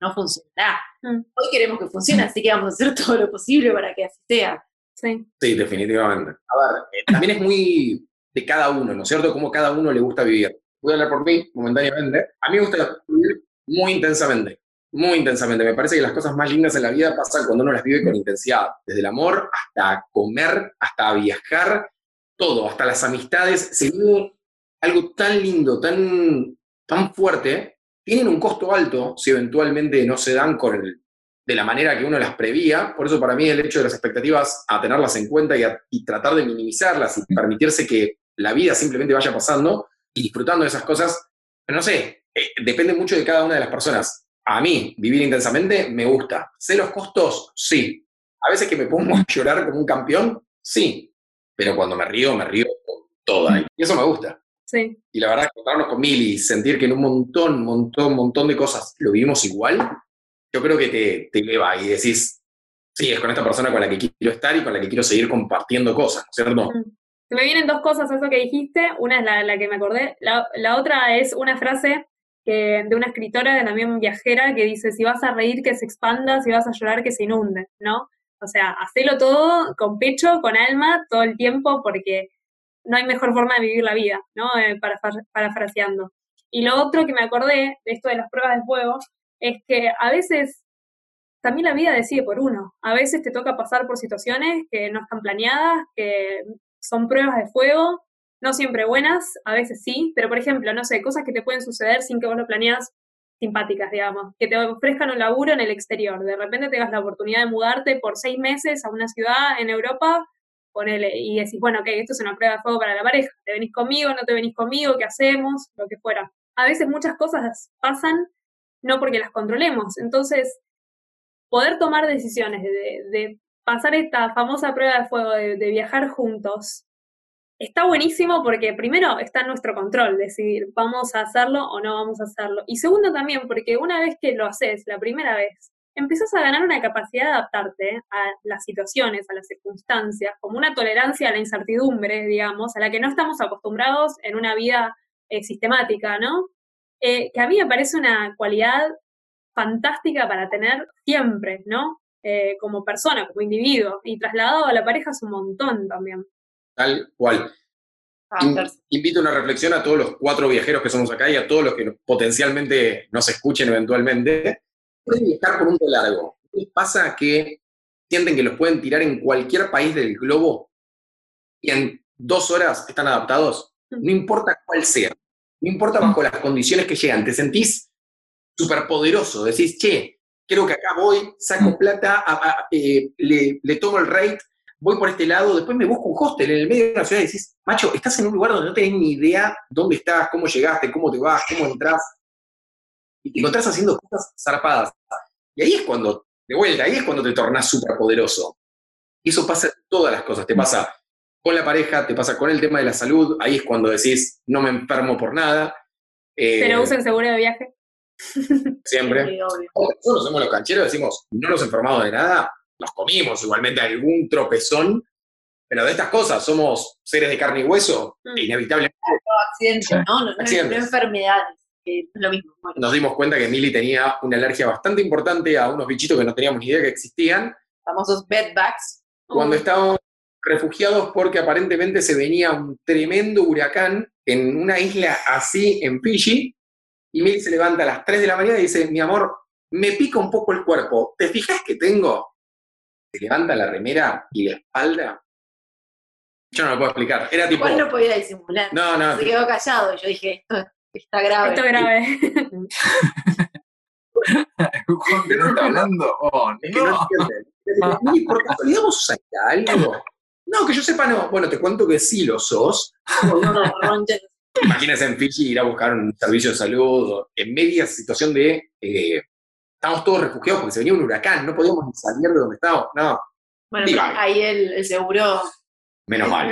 [SPEAKER 6] no funcionará. Mm. Hoy queremos que funcione, así que vamos a hacer todo lo posible para que así sea.
[SPEAKER 5] Sí, sí definitivamente. A ver, eh, también es muy de cada uno, ¿no es cierto? Cómo cada uno le gusta vivir. Voy a hablar por mí momentáneamente. A mí me gusta vivir muy intensamente, muy intensamente. Me parece que las cosas más lindas en la vida pasan cuando uno las vive con intensidad. Desde el amor hasta comer, hasta viajar, todo, hasta las amistades. Se vive algo tan lindo, tan, tan fuerte, tienen un costo alto si eventualmente no se dan con de la manera que uno las prevía. Por eso para mí el hecho de las expectativas, a tenerlas en cuenta y, tratar de minimizarlas y permitirse que la vida simplemente vaya pasando y disfrutando de esas cosas, no sé, eh, depende mucho de cada una de las personas. A mí, vivir intensamente me gusta. ¿Sé los costos? Sí. A veces que me pongo a llorar como un campeón, sí. Pero cuando me río, me río con toda. Y eso me gusta. Y la verdad, encontrarnos con Mili, sentir que en un montón, montón, montón de cosas lo vivimos igual, yo creo que te, te eleva y decís, sí, es con esta persona con la que quiero estar y con la que quiero seguir compartiendo cosas, ¿cierto?
[SPEAKER 2] Se me vienen dos cosas eso que dijiste. Una es la, que me acordé. La, otra es una frase de una escritora, también viajera, que dice, si vas a reír, que se expanda, si vas a llorar, que se inunde, ¿no? O sea, hacelo todo con pecho, con alma, todo el tiempo, porque no hay mejor forma de vivir la vida, ¿no? Eh, para, parafraseando. Y lo otro que me acordé de esto de las pruebas de fuego es que a veces también la vida decide por uno. A veces te toca pasar por situaciones que no están planeadas, que son pruebas de fuego, no siempre buenas, a veces sí, pero por ejemplo, no sé, cosas que te pueden suceder sin que vos lo planeas, simpáticas, digamos, que te ofrezcan un laburo en el exterior, de repente tengas la oportunidad de mudarte por seis meses a una ciudad en Europa ponele, y decís, bueno, ok, esto es una prueba de fuego para la pareja, te venís conmigo, no te venís conmigo, ¿qué hacemos? Lo que fuera. A veces muchas cosas pasan no porque las controlemos, entonces poder tomar decisiones de, pasar esta famosa prueba de fuego, de, de, viajar juntos, está buenísimo porque primero está en nuestro control decidir, vamos a hacerlo o no vamos a hacerlo. Y segundo también porque una vez que lo haces, la primera vez, empiezas a ganar una capacidad de adaptarte a las situaciones, a las circunstancias, como una tolerancia a la incertidumbre, digamos, a la que no estamos acostumbrados en una vida eh, sistemática, ¿no? Eh, que a mí me parece una cualidad fantástica para tener siempre, ¿no? Eh, como persona, como individuo, y trasladado a la pareja es un montón también.
[SPEAKER 5] Tal cual. invito a una reflexión a todos los cuatro viajeros que somos acá y a todos los que potencialmente nos escuchen eventualmente pueden viajar por un largo. ¿Qué pasa que sienten que los pueden tirar en cualquier país del globo y en dos horas están adaptados? No importa cuál sea, no importa bajo las condiciones que llegan, te sentís súper poderoso, decís, che, creo que acá voy, saco plata, eh, le, tomo el rate voy por este lado, después me busco un hostel en el medio de una ciudad y decís, macho, estás en un lugar donde no tenés ni idea dónde estás, cómo llegaste, cómo te vas, cómo entras, y te encontrás haciendo cosas zarpadas. Y ahí es cuando, de vuelta, ahí es cuando te tornás súper poderoso. Y eso pasa en todas las cosas, te pasa con la pareja, te pasa con el tema de la salud, ahí es cuando decís, no me enfermo por nada.
[SPEAKER 2] Eh, Pero usen seguro de viaje.
[SPEAKER 5] Siempre. Nosotros somos los cancheros, decimos, no nos enfermamos de nada, nos comimos igualmente algún tropezón, pero de estas cosas somos seres de carne y hueso, mm. inevitablemente.
[SPEAKER 6] accidentes, ¿no? No, enfermedades. lo mismo.
[SPEAKER 5] Nos dimos cuenta que Mili tenía una alergia bastante importante a unos bichitos que no teníamos ni idea que existían.
[SPEAKER 6] Famosos bedbugs.
[SPEAKER 5] Cuando estábamos refugiados porque aparentemente se venía un tremendo huracán en una isla así en Fiji, y Mili se levanta a las 3 de la mañana y dice, mi amor, me pica un poco el cuerpo, ¿te fijas que tengo? Se levanta la remera y la espalda. Yo no lo puedo explicar. Era tipo.
[SPEAKER 6] Igual no podía disimular.
[SPEAKER 5] No, no.
[SPEAKER 6] Se quedó callado. Yo dije, esto está grave.
[SPEAKER 2] Esto es grave.
[SPEAKER 3] Juan que no está hablando. Oh, no.
[SPEAKER 5] no ¿Por casualidad vos sos algo? No, que yo sepa, no. Bueno, te cuento que sí lo sos. Imagínense en Fiji ir a buscar un servicio de salud en media situación de. Eh, estamos todos refugiados porque se venía un huracán, no podíamos ni salir de donde estábamos. No.
[SPEAKER 6] Bueno, ahí el, seguro.
[SPEAKER 5] Menos mal.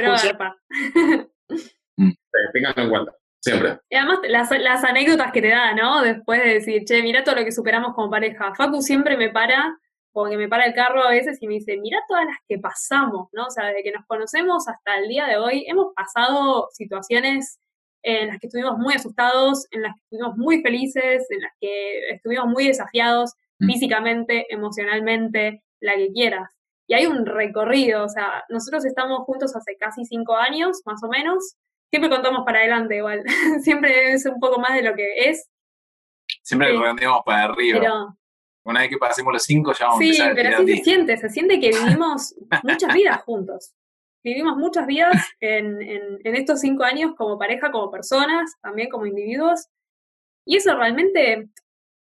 [SPEAKER 5] Mm. Tenganlo en cuenta. Siempre.
[SPEAKER 2] Y además las, las, anécdotas que te da, ¿no? Después de decir, che, mira todo lo que superamos como pareja. Facu siempre me para como que me para el carro a veces y me dice, mira todas las que pasamos, ¿no? O sea, desde que nos conocemos hasta el día de hoy, hemos pasado situaciones en las que estuvimos muy asustados, en las que estuvimos muy felices, en las que estuvimos muy desafiados mm. físicamente, emocionalmente, la que quieras. Y hay un recorrido, o sea, nosotros estamos juntos hace casi cinco años, más o menos. Siempre contamos para adelante igual, siempre es un poco más de lo que es.
[SPEAKER 3] Siempre lo eh, para arriba. Una vez que pasemos los cinco ya vamos a empezar
[SPEAKER 2] Sí, pero así se siente, se siente que vivimos muchas vidas juntos. Vivimos muchas vidas en, en, estos cinco años como pareja, como personas, también como individuos. Y eso realmente,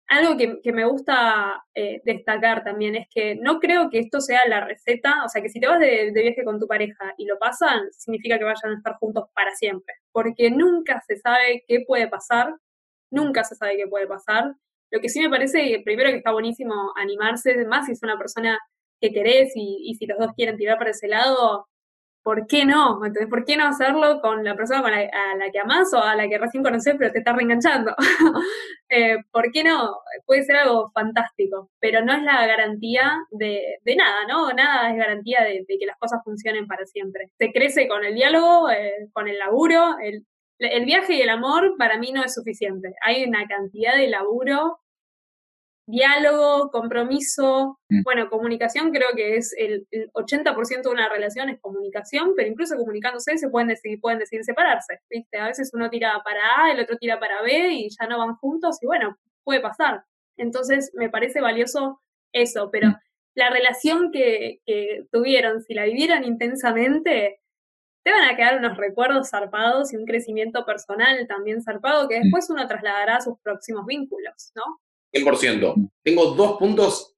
[SPEAKER 2] algo que, me gusta eh, destacar también es que no creo que esto sea la receta, o sea, que si te vas de, viaje con tu pareja y lo pasan, significa que vayan a estar juntos para siempre, porque nunca se sabe qué puede pasar, nunca se sabe qué puede pasar, lo que sí me parece, primero que está buenísimo animarse, más si es una persona que querés y, si los dos quieren tirar para ese lado, ¿por qué no? Entonces, ¿por qué no hacerlo con la persona con la, a la que amás o a la que recién conoces pero te está reenganchando? eh, ¿Por qué no? Puede ser algo fantástico, pero no es la garantía de, de nada, ¿no? Nada es garantía de, que las cosas funcionen para siempre. Se crece con el diálogo, eh, con el laburo, el, el viaje y el amor para mí no es suficiente. Hay una cantidad de laburo, diálogo, compromiso, mm. bueno, comunicación creo que es el, 80% de una relación es comunicación, pero incluso comunicándose se pueden decidir, pueden decidir separarse, ¿viste? A veces uno tira para A, el otro tira para B y ya no van juntos y bueno, puede pasar. Entonces me parece valioso eso, pero mm. la relación que, que tuvieron, si la vivieran intensamente, te van a quedar unos recuerdos zarpados y un crecimiento personal también zarpado que después uno trasladará a sus próximos vínculos, ¿no?
[SPEAKER 5] 100%. Tengo dos puntos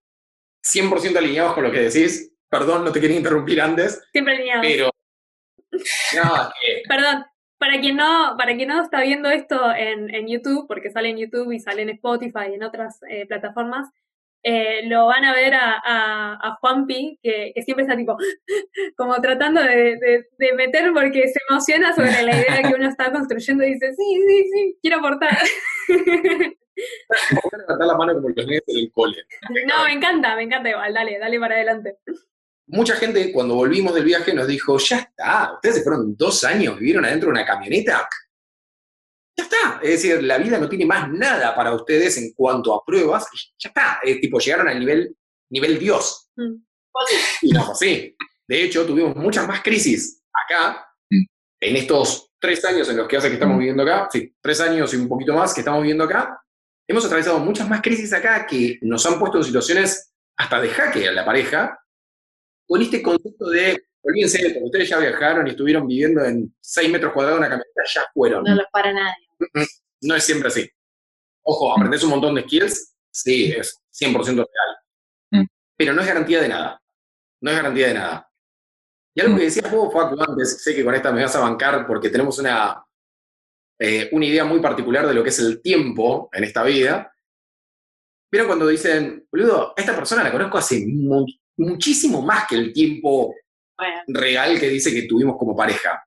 [SPEAKER 5] 100% alineados con lo que decís. Perdón, no te quería interrumpir antes.
[SPEAKER 2] Siempre alineados.
[SPEAKER 5] Pero.
[SPEAKER 2] Perdón, para quien no, para quien no está viendo esto en, en, YouTube, porque sale en YouTube y sale en Spotify y en otras eh, plataformas, eh, lo van a ver a, a, Juanpi, que, siempre está tipo, como tratando de, de, meter porque se emociona sobre la idea que uno está construyendo y dice, sí, sí, sí, quiero aportar.
[SPEAKER 5] Voy a levantar la mano como los niños del cole.
[SPEAKER 2] No, me encanta, me encanta igual, dale, dale para adelante.
[SPEAKER 5] Mucha gente cuando volvimos del viaje nos dijo, ya está, ustedes se fueron dos años, vivieron adentro de una camioneta, ya está. Es decir, la vida no tiene más nada para ustedes en cuanto a pruebas. Ya está. Es tipo, llegaron al nivel, nivel Dios. Mm. Y no así. De hecho, tuvimos muchas más crisis acá, mm. en estos tres años en los que hace que estamos mm. viviendo acá, sí, tres años y un poquito más que estamos viviendo acá, hemos atravesado muchas más crisis acá que nos han puesto en situaciones hasta de jaque a la pareja, con este concepto de Olvídense, porque ustedes ya viajaron y estuvieron viviendo en 6 metros cuadrados en una camioneta, ya fueron.
[SPEAKER 6] No los para nadie.
[SPEAKER 5] No es siempre así. Ojo, aprendes un montón de skills, sí, es 100% real. Mm. Pero no es garantía de nada. No es garantía de nada. Y algo que decías vos, Facu, antes, sé que con esta me vas a bancar porque tenemos una, eh, una idea muy particular de lo que es el tiempo en esta vida. ¿Vieron cuando dicen, boludo, esta persona la conozco hace muchísimo más que el tiempo real que dice que tuvimos como pareja?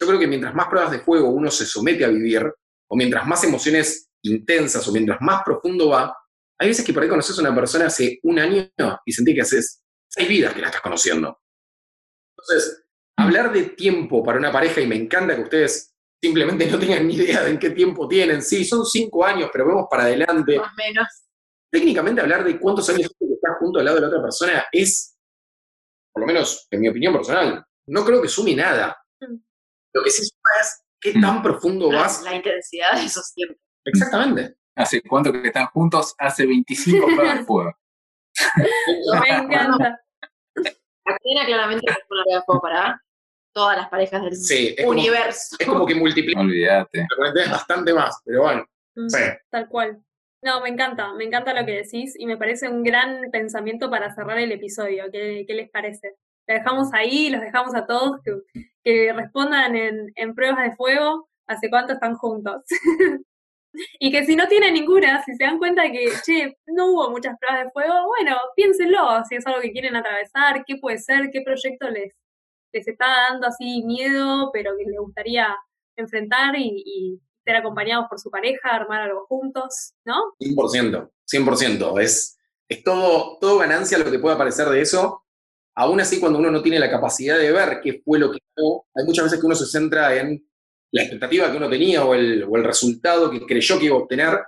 [SPEAKER 5] Yo creo que mientras más pruebas de fuego uno se somete a vivir, o mientras más emociones intensas, o mientras más profundo va, hay veces que por ahí conoces a una persona hace un año y sentís que haces seis vidas que la estás conociendo. Entonces, hablar de tiempo para una pareja, y me encanta que ustedes simplemente no tengan ni idea de en qué tiempo tienen. Sí, son cinco años, pero vemos para adelante.
[SPEAKER 6] Más o menos.
[SPEAKER 5] Técnicamente hablar de cuántos años estás junto al lado de la otra persona es, por lo menos en mi opinión personal, no creo que sume nada. Mm. Lo que sí suma es qué tan mm. profundo vas.
[SPEAKER 6] La intensidad de esos tiempos.
[SPEAKER 5] Exactamente.
[SPEAKER 4] ¿Hace cuánto que están juntos? Hace 25 pruebas de fuego.
[SPEAKER 2] Me encanta.
[SPEAKER 6] Argentina claramente es una prueba de fuego para todas las parejas del universo.
[SPEAKER 5] es como que multiplica.
[SPEAKER 4] Olvídate.
[SPEAKER 5] bastante más, pero bueno.
[SPEAKER 2] Mm, tal cual. No, me encanta, me encanta lo que decís y me parece un gran pensamiento para cerrar el episodio. ¿Qué, qué les parece? Lo dejamos ahí, los dejamos a todos que, que respondan en, en pruebas de fuego hace cuánto están juntos. y que si no tienen ninguna, si se dan cuenta de que, che, no hubo muchas pruebas de fuego, bueno, piénsenlo, si es algo que quieren atravesar, qué puede ser, qué proyecto les, les está dando así miedo, pero que les gustaría enfrentar y ser acompañados por su pareja, armar algo juntos, ¿no?
[SPEAKER 5] 100%, 100%. Es, es todo, todo ganancia lo que pueda parecer de eso. Aún así, cuando uno no tiene la capacidad de ver qué fue lo que pasó, hay muchas veces que uno se centra en la expectativa que uno tenía o el, o el resultado que creyó que iba a obtener,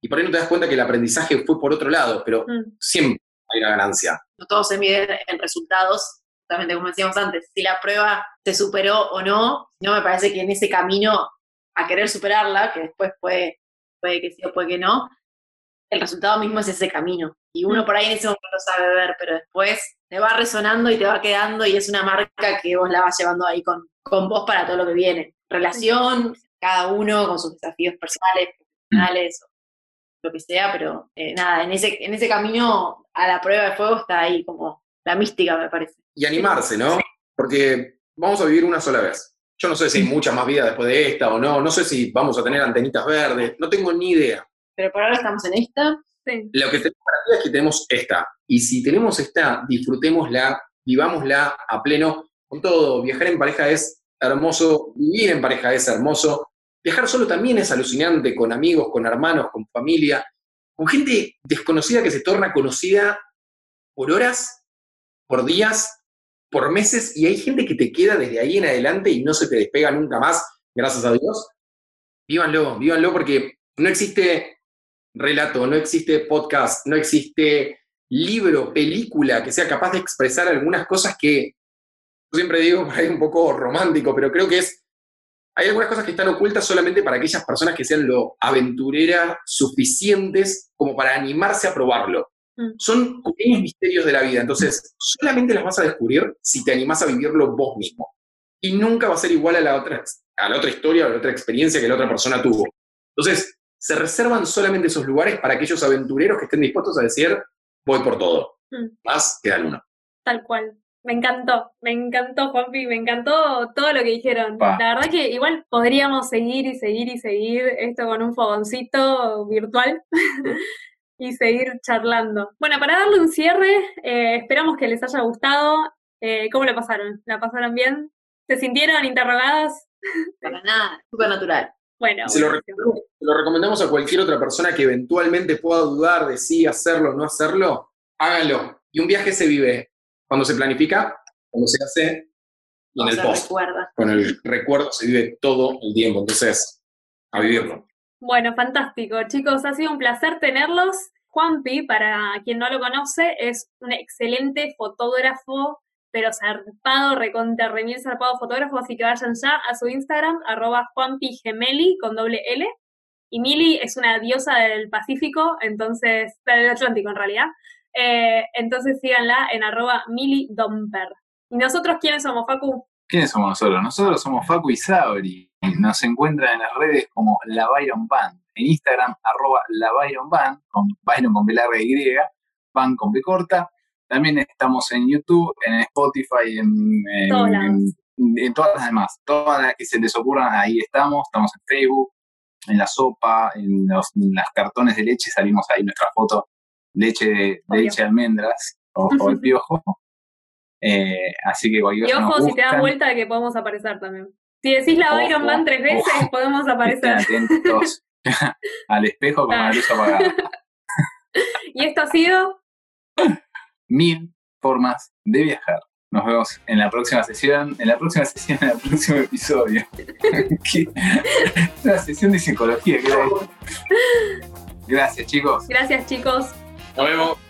[SPEAKER 5] y por ahí no te das cuenta que el aprendizaje fue por otro lado, pero mm. siempre hay una ganancia.
[SPEAKER 6] No todo se mide en resultados, justamente como decíamos antes, si la prueba se superó o no, no me parece que en ese camino a querer superarla, que después puede, puede que sí o puede que no, el resultado mismo es ese camino. Y uno mm. por ahí en ese momento lo sabe ver, pero después te va resonando y te va quedando y es una marca que vos la vas llevando ahí con, con vos para todo lo que viene. Relación, cada uno con sus desafíos personales, profesionales, lo que sea, pero eh, nada, en ese, en ese camino a la prueba de fuego está ahí como la mística, me parece.
[SPEAKER 5] Y animarse, ¿no? Porque vamos a vivir una sola vez. Yo no sé si hay mucha más vida después de esta o no, no sé si vamos a tener antenitas verdes, no tengo ni idea.
[SPEAKER 6] Pero por ahora estamos en esta.
[SPEAKER 5] Lo que tenemos para ti es que tenemos esta. Y si tenemos esta, disfrutémosla, vivámosla a pleno con todo. Viajar en pareja es hermoso, vivir en pareja es hermoso. Viajar solo también es alucinante, con amigos, con hermanos, con familia, con gente desconocida que se torna conocida por horas, por días por meses y hay gente que te queda desde ahí en adelante y no se te despega nunca más, gracias a Dios. Vívanlo, vívanlo porque no existe relato, no existe podcast, no existe libro, película que sea capaz de expresar algunas cosas que yo siempre digo por ahí un poco romántico, pero creo que es hay algunas cosas que están ocultas solamente para aquellas personas que sean lo aventureras suficientes como para animarse a probarlo. Mm. Son pequeños misterios de la vida, entonces solamente las vas a descubrir si te animás a vivirlo vos mismo. Y nunca va a ser igual a la otra, a la otra historia o a la otra experiencia que la otra persona tuvo. Entonces, se reservan solamente esos lugares para aquellos aventureros que estén dispuestos a decir, voy por todo. Mm. Más quedan uno.
[SPEAKER 2] Tal cual. Me encantó, me encantó, Juanpi, me encantó todo lo que dijeron. La verdad que igual podríamos seguir y seguir y seguir esto con un fogoncito virtual. y seguir charlando. Bueno, para darle un cierre, eh, esperamos que les haya gustado. Eh, ¿Cómo la pasaron? ¿La pasaron bien? ¿Se sintieron interrogados?
[SPEAKER 6] Para nada, súper natural.
[SPEAKER 2] Bueno,
[SPEAKER 5] se lo, recomendamos a cualquier otra persona que eventualmente pueda dudar de si hacerlo o no hacerlo, háganlo. Y un viaje se vive cuando se planifica, cuando se hace y en el post. Con el recuerdo se vive todo el tiempo, entonces a vivirlo.
[SPEAKER 2] Bueno, fantástico. Chicos, ha sido un placer tenerlos. Juanpi, para quien no lo conoce, es un excelente fotógrafo, pero zarpado, recontra remil zarpado fotógrafo, así que vayan ya a su Instagram, arroba Gemeli con doble L. Y Mili es una diosa del Pacífico, entonces, del Atlántico en realidad. Eh, entonces síganla en arroba Mili Domper. ¿Y nosotros quiénes somos, Facu?
[SPEAKER 4] ¿Quiénes somos nosotros? Nosotros somos Facu y Sabri. Nos encuentran en las redes como La Byron Band. En Instagram, arroba La Byron Band, con Byron con B larga Y, Band con B corta.
[SPEAKER 3] También estamos en YouTube, en Spotify, en, en- en todas las demás. Todas las que se les ocurran, ahí estamos. Estamos en Facebook, en la sopa, en los en las cartones de leche, salimos ahí nuestra foto, leche de, leche de almendras o, o el piojo. Eh, así que cualquier
[SPEAKER 2] Y
[SPEAKER 3] cosa nos
[SPEAKER 2] ojo, si te das vuelta que podemos aparecer también. Si decís la Iron Man tres veces,
[SPEAKER 3] ojo.
[SPEAKER 2] podemos aparecer.
[SPEAKER 3] atentos al espejo con la luz apagada.
[SPEAKER 2] Y esto ha sido
[SPEAKER 3] Mil formas de viajar. Nos vemos en la próxima sesión, en la próxima sesión, en el próximo episodio. Una sesión de psicología, ¿qué era esto? Gracias, chicos.
[SPEAKER 2] Gracias, chicos.
[SPEAKER 5] Nos vemos.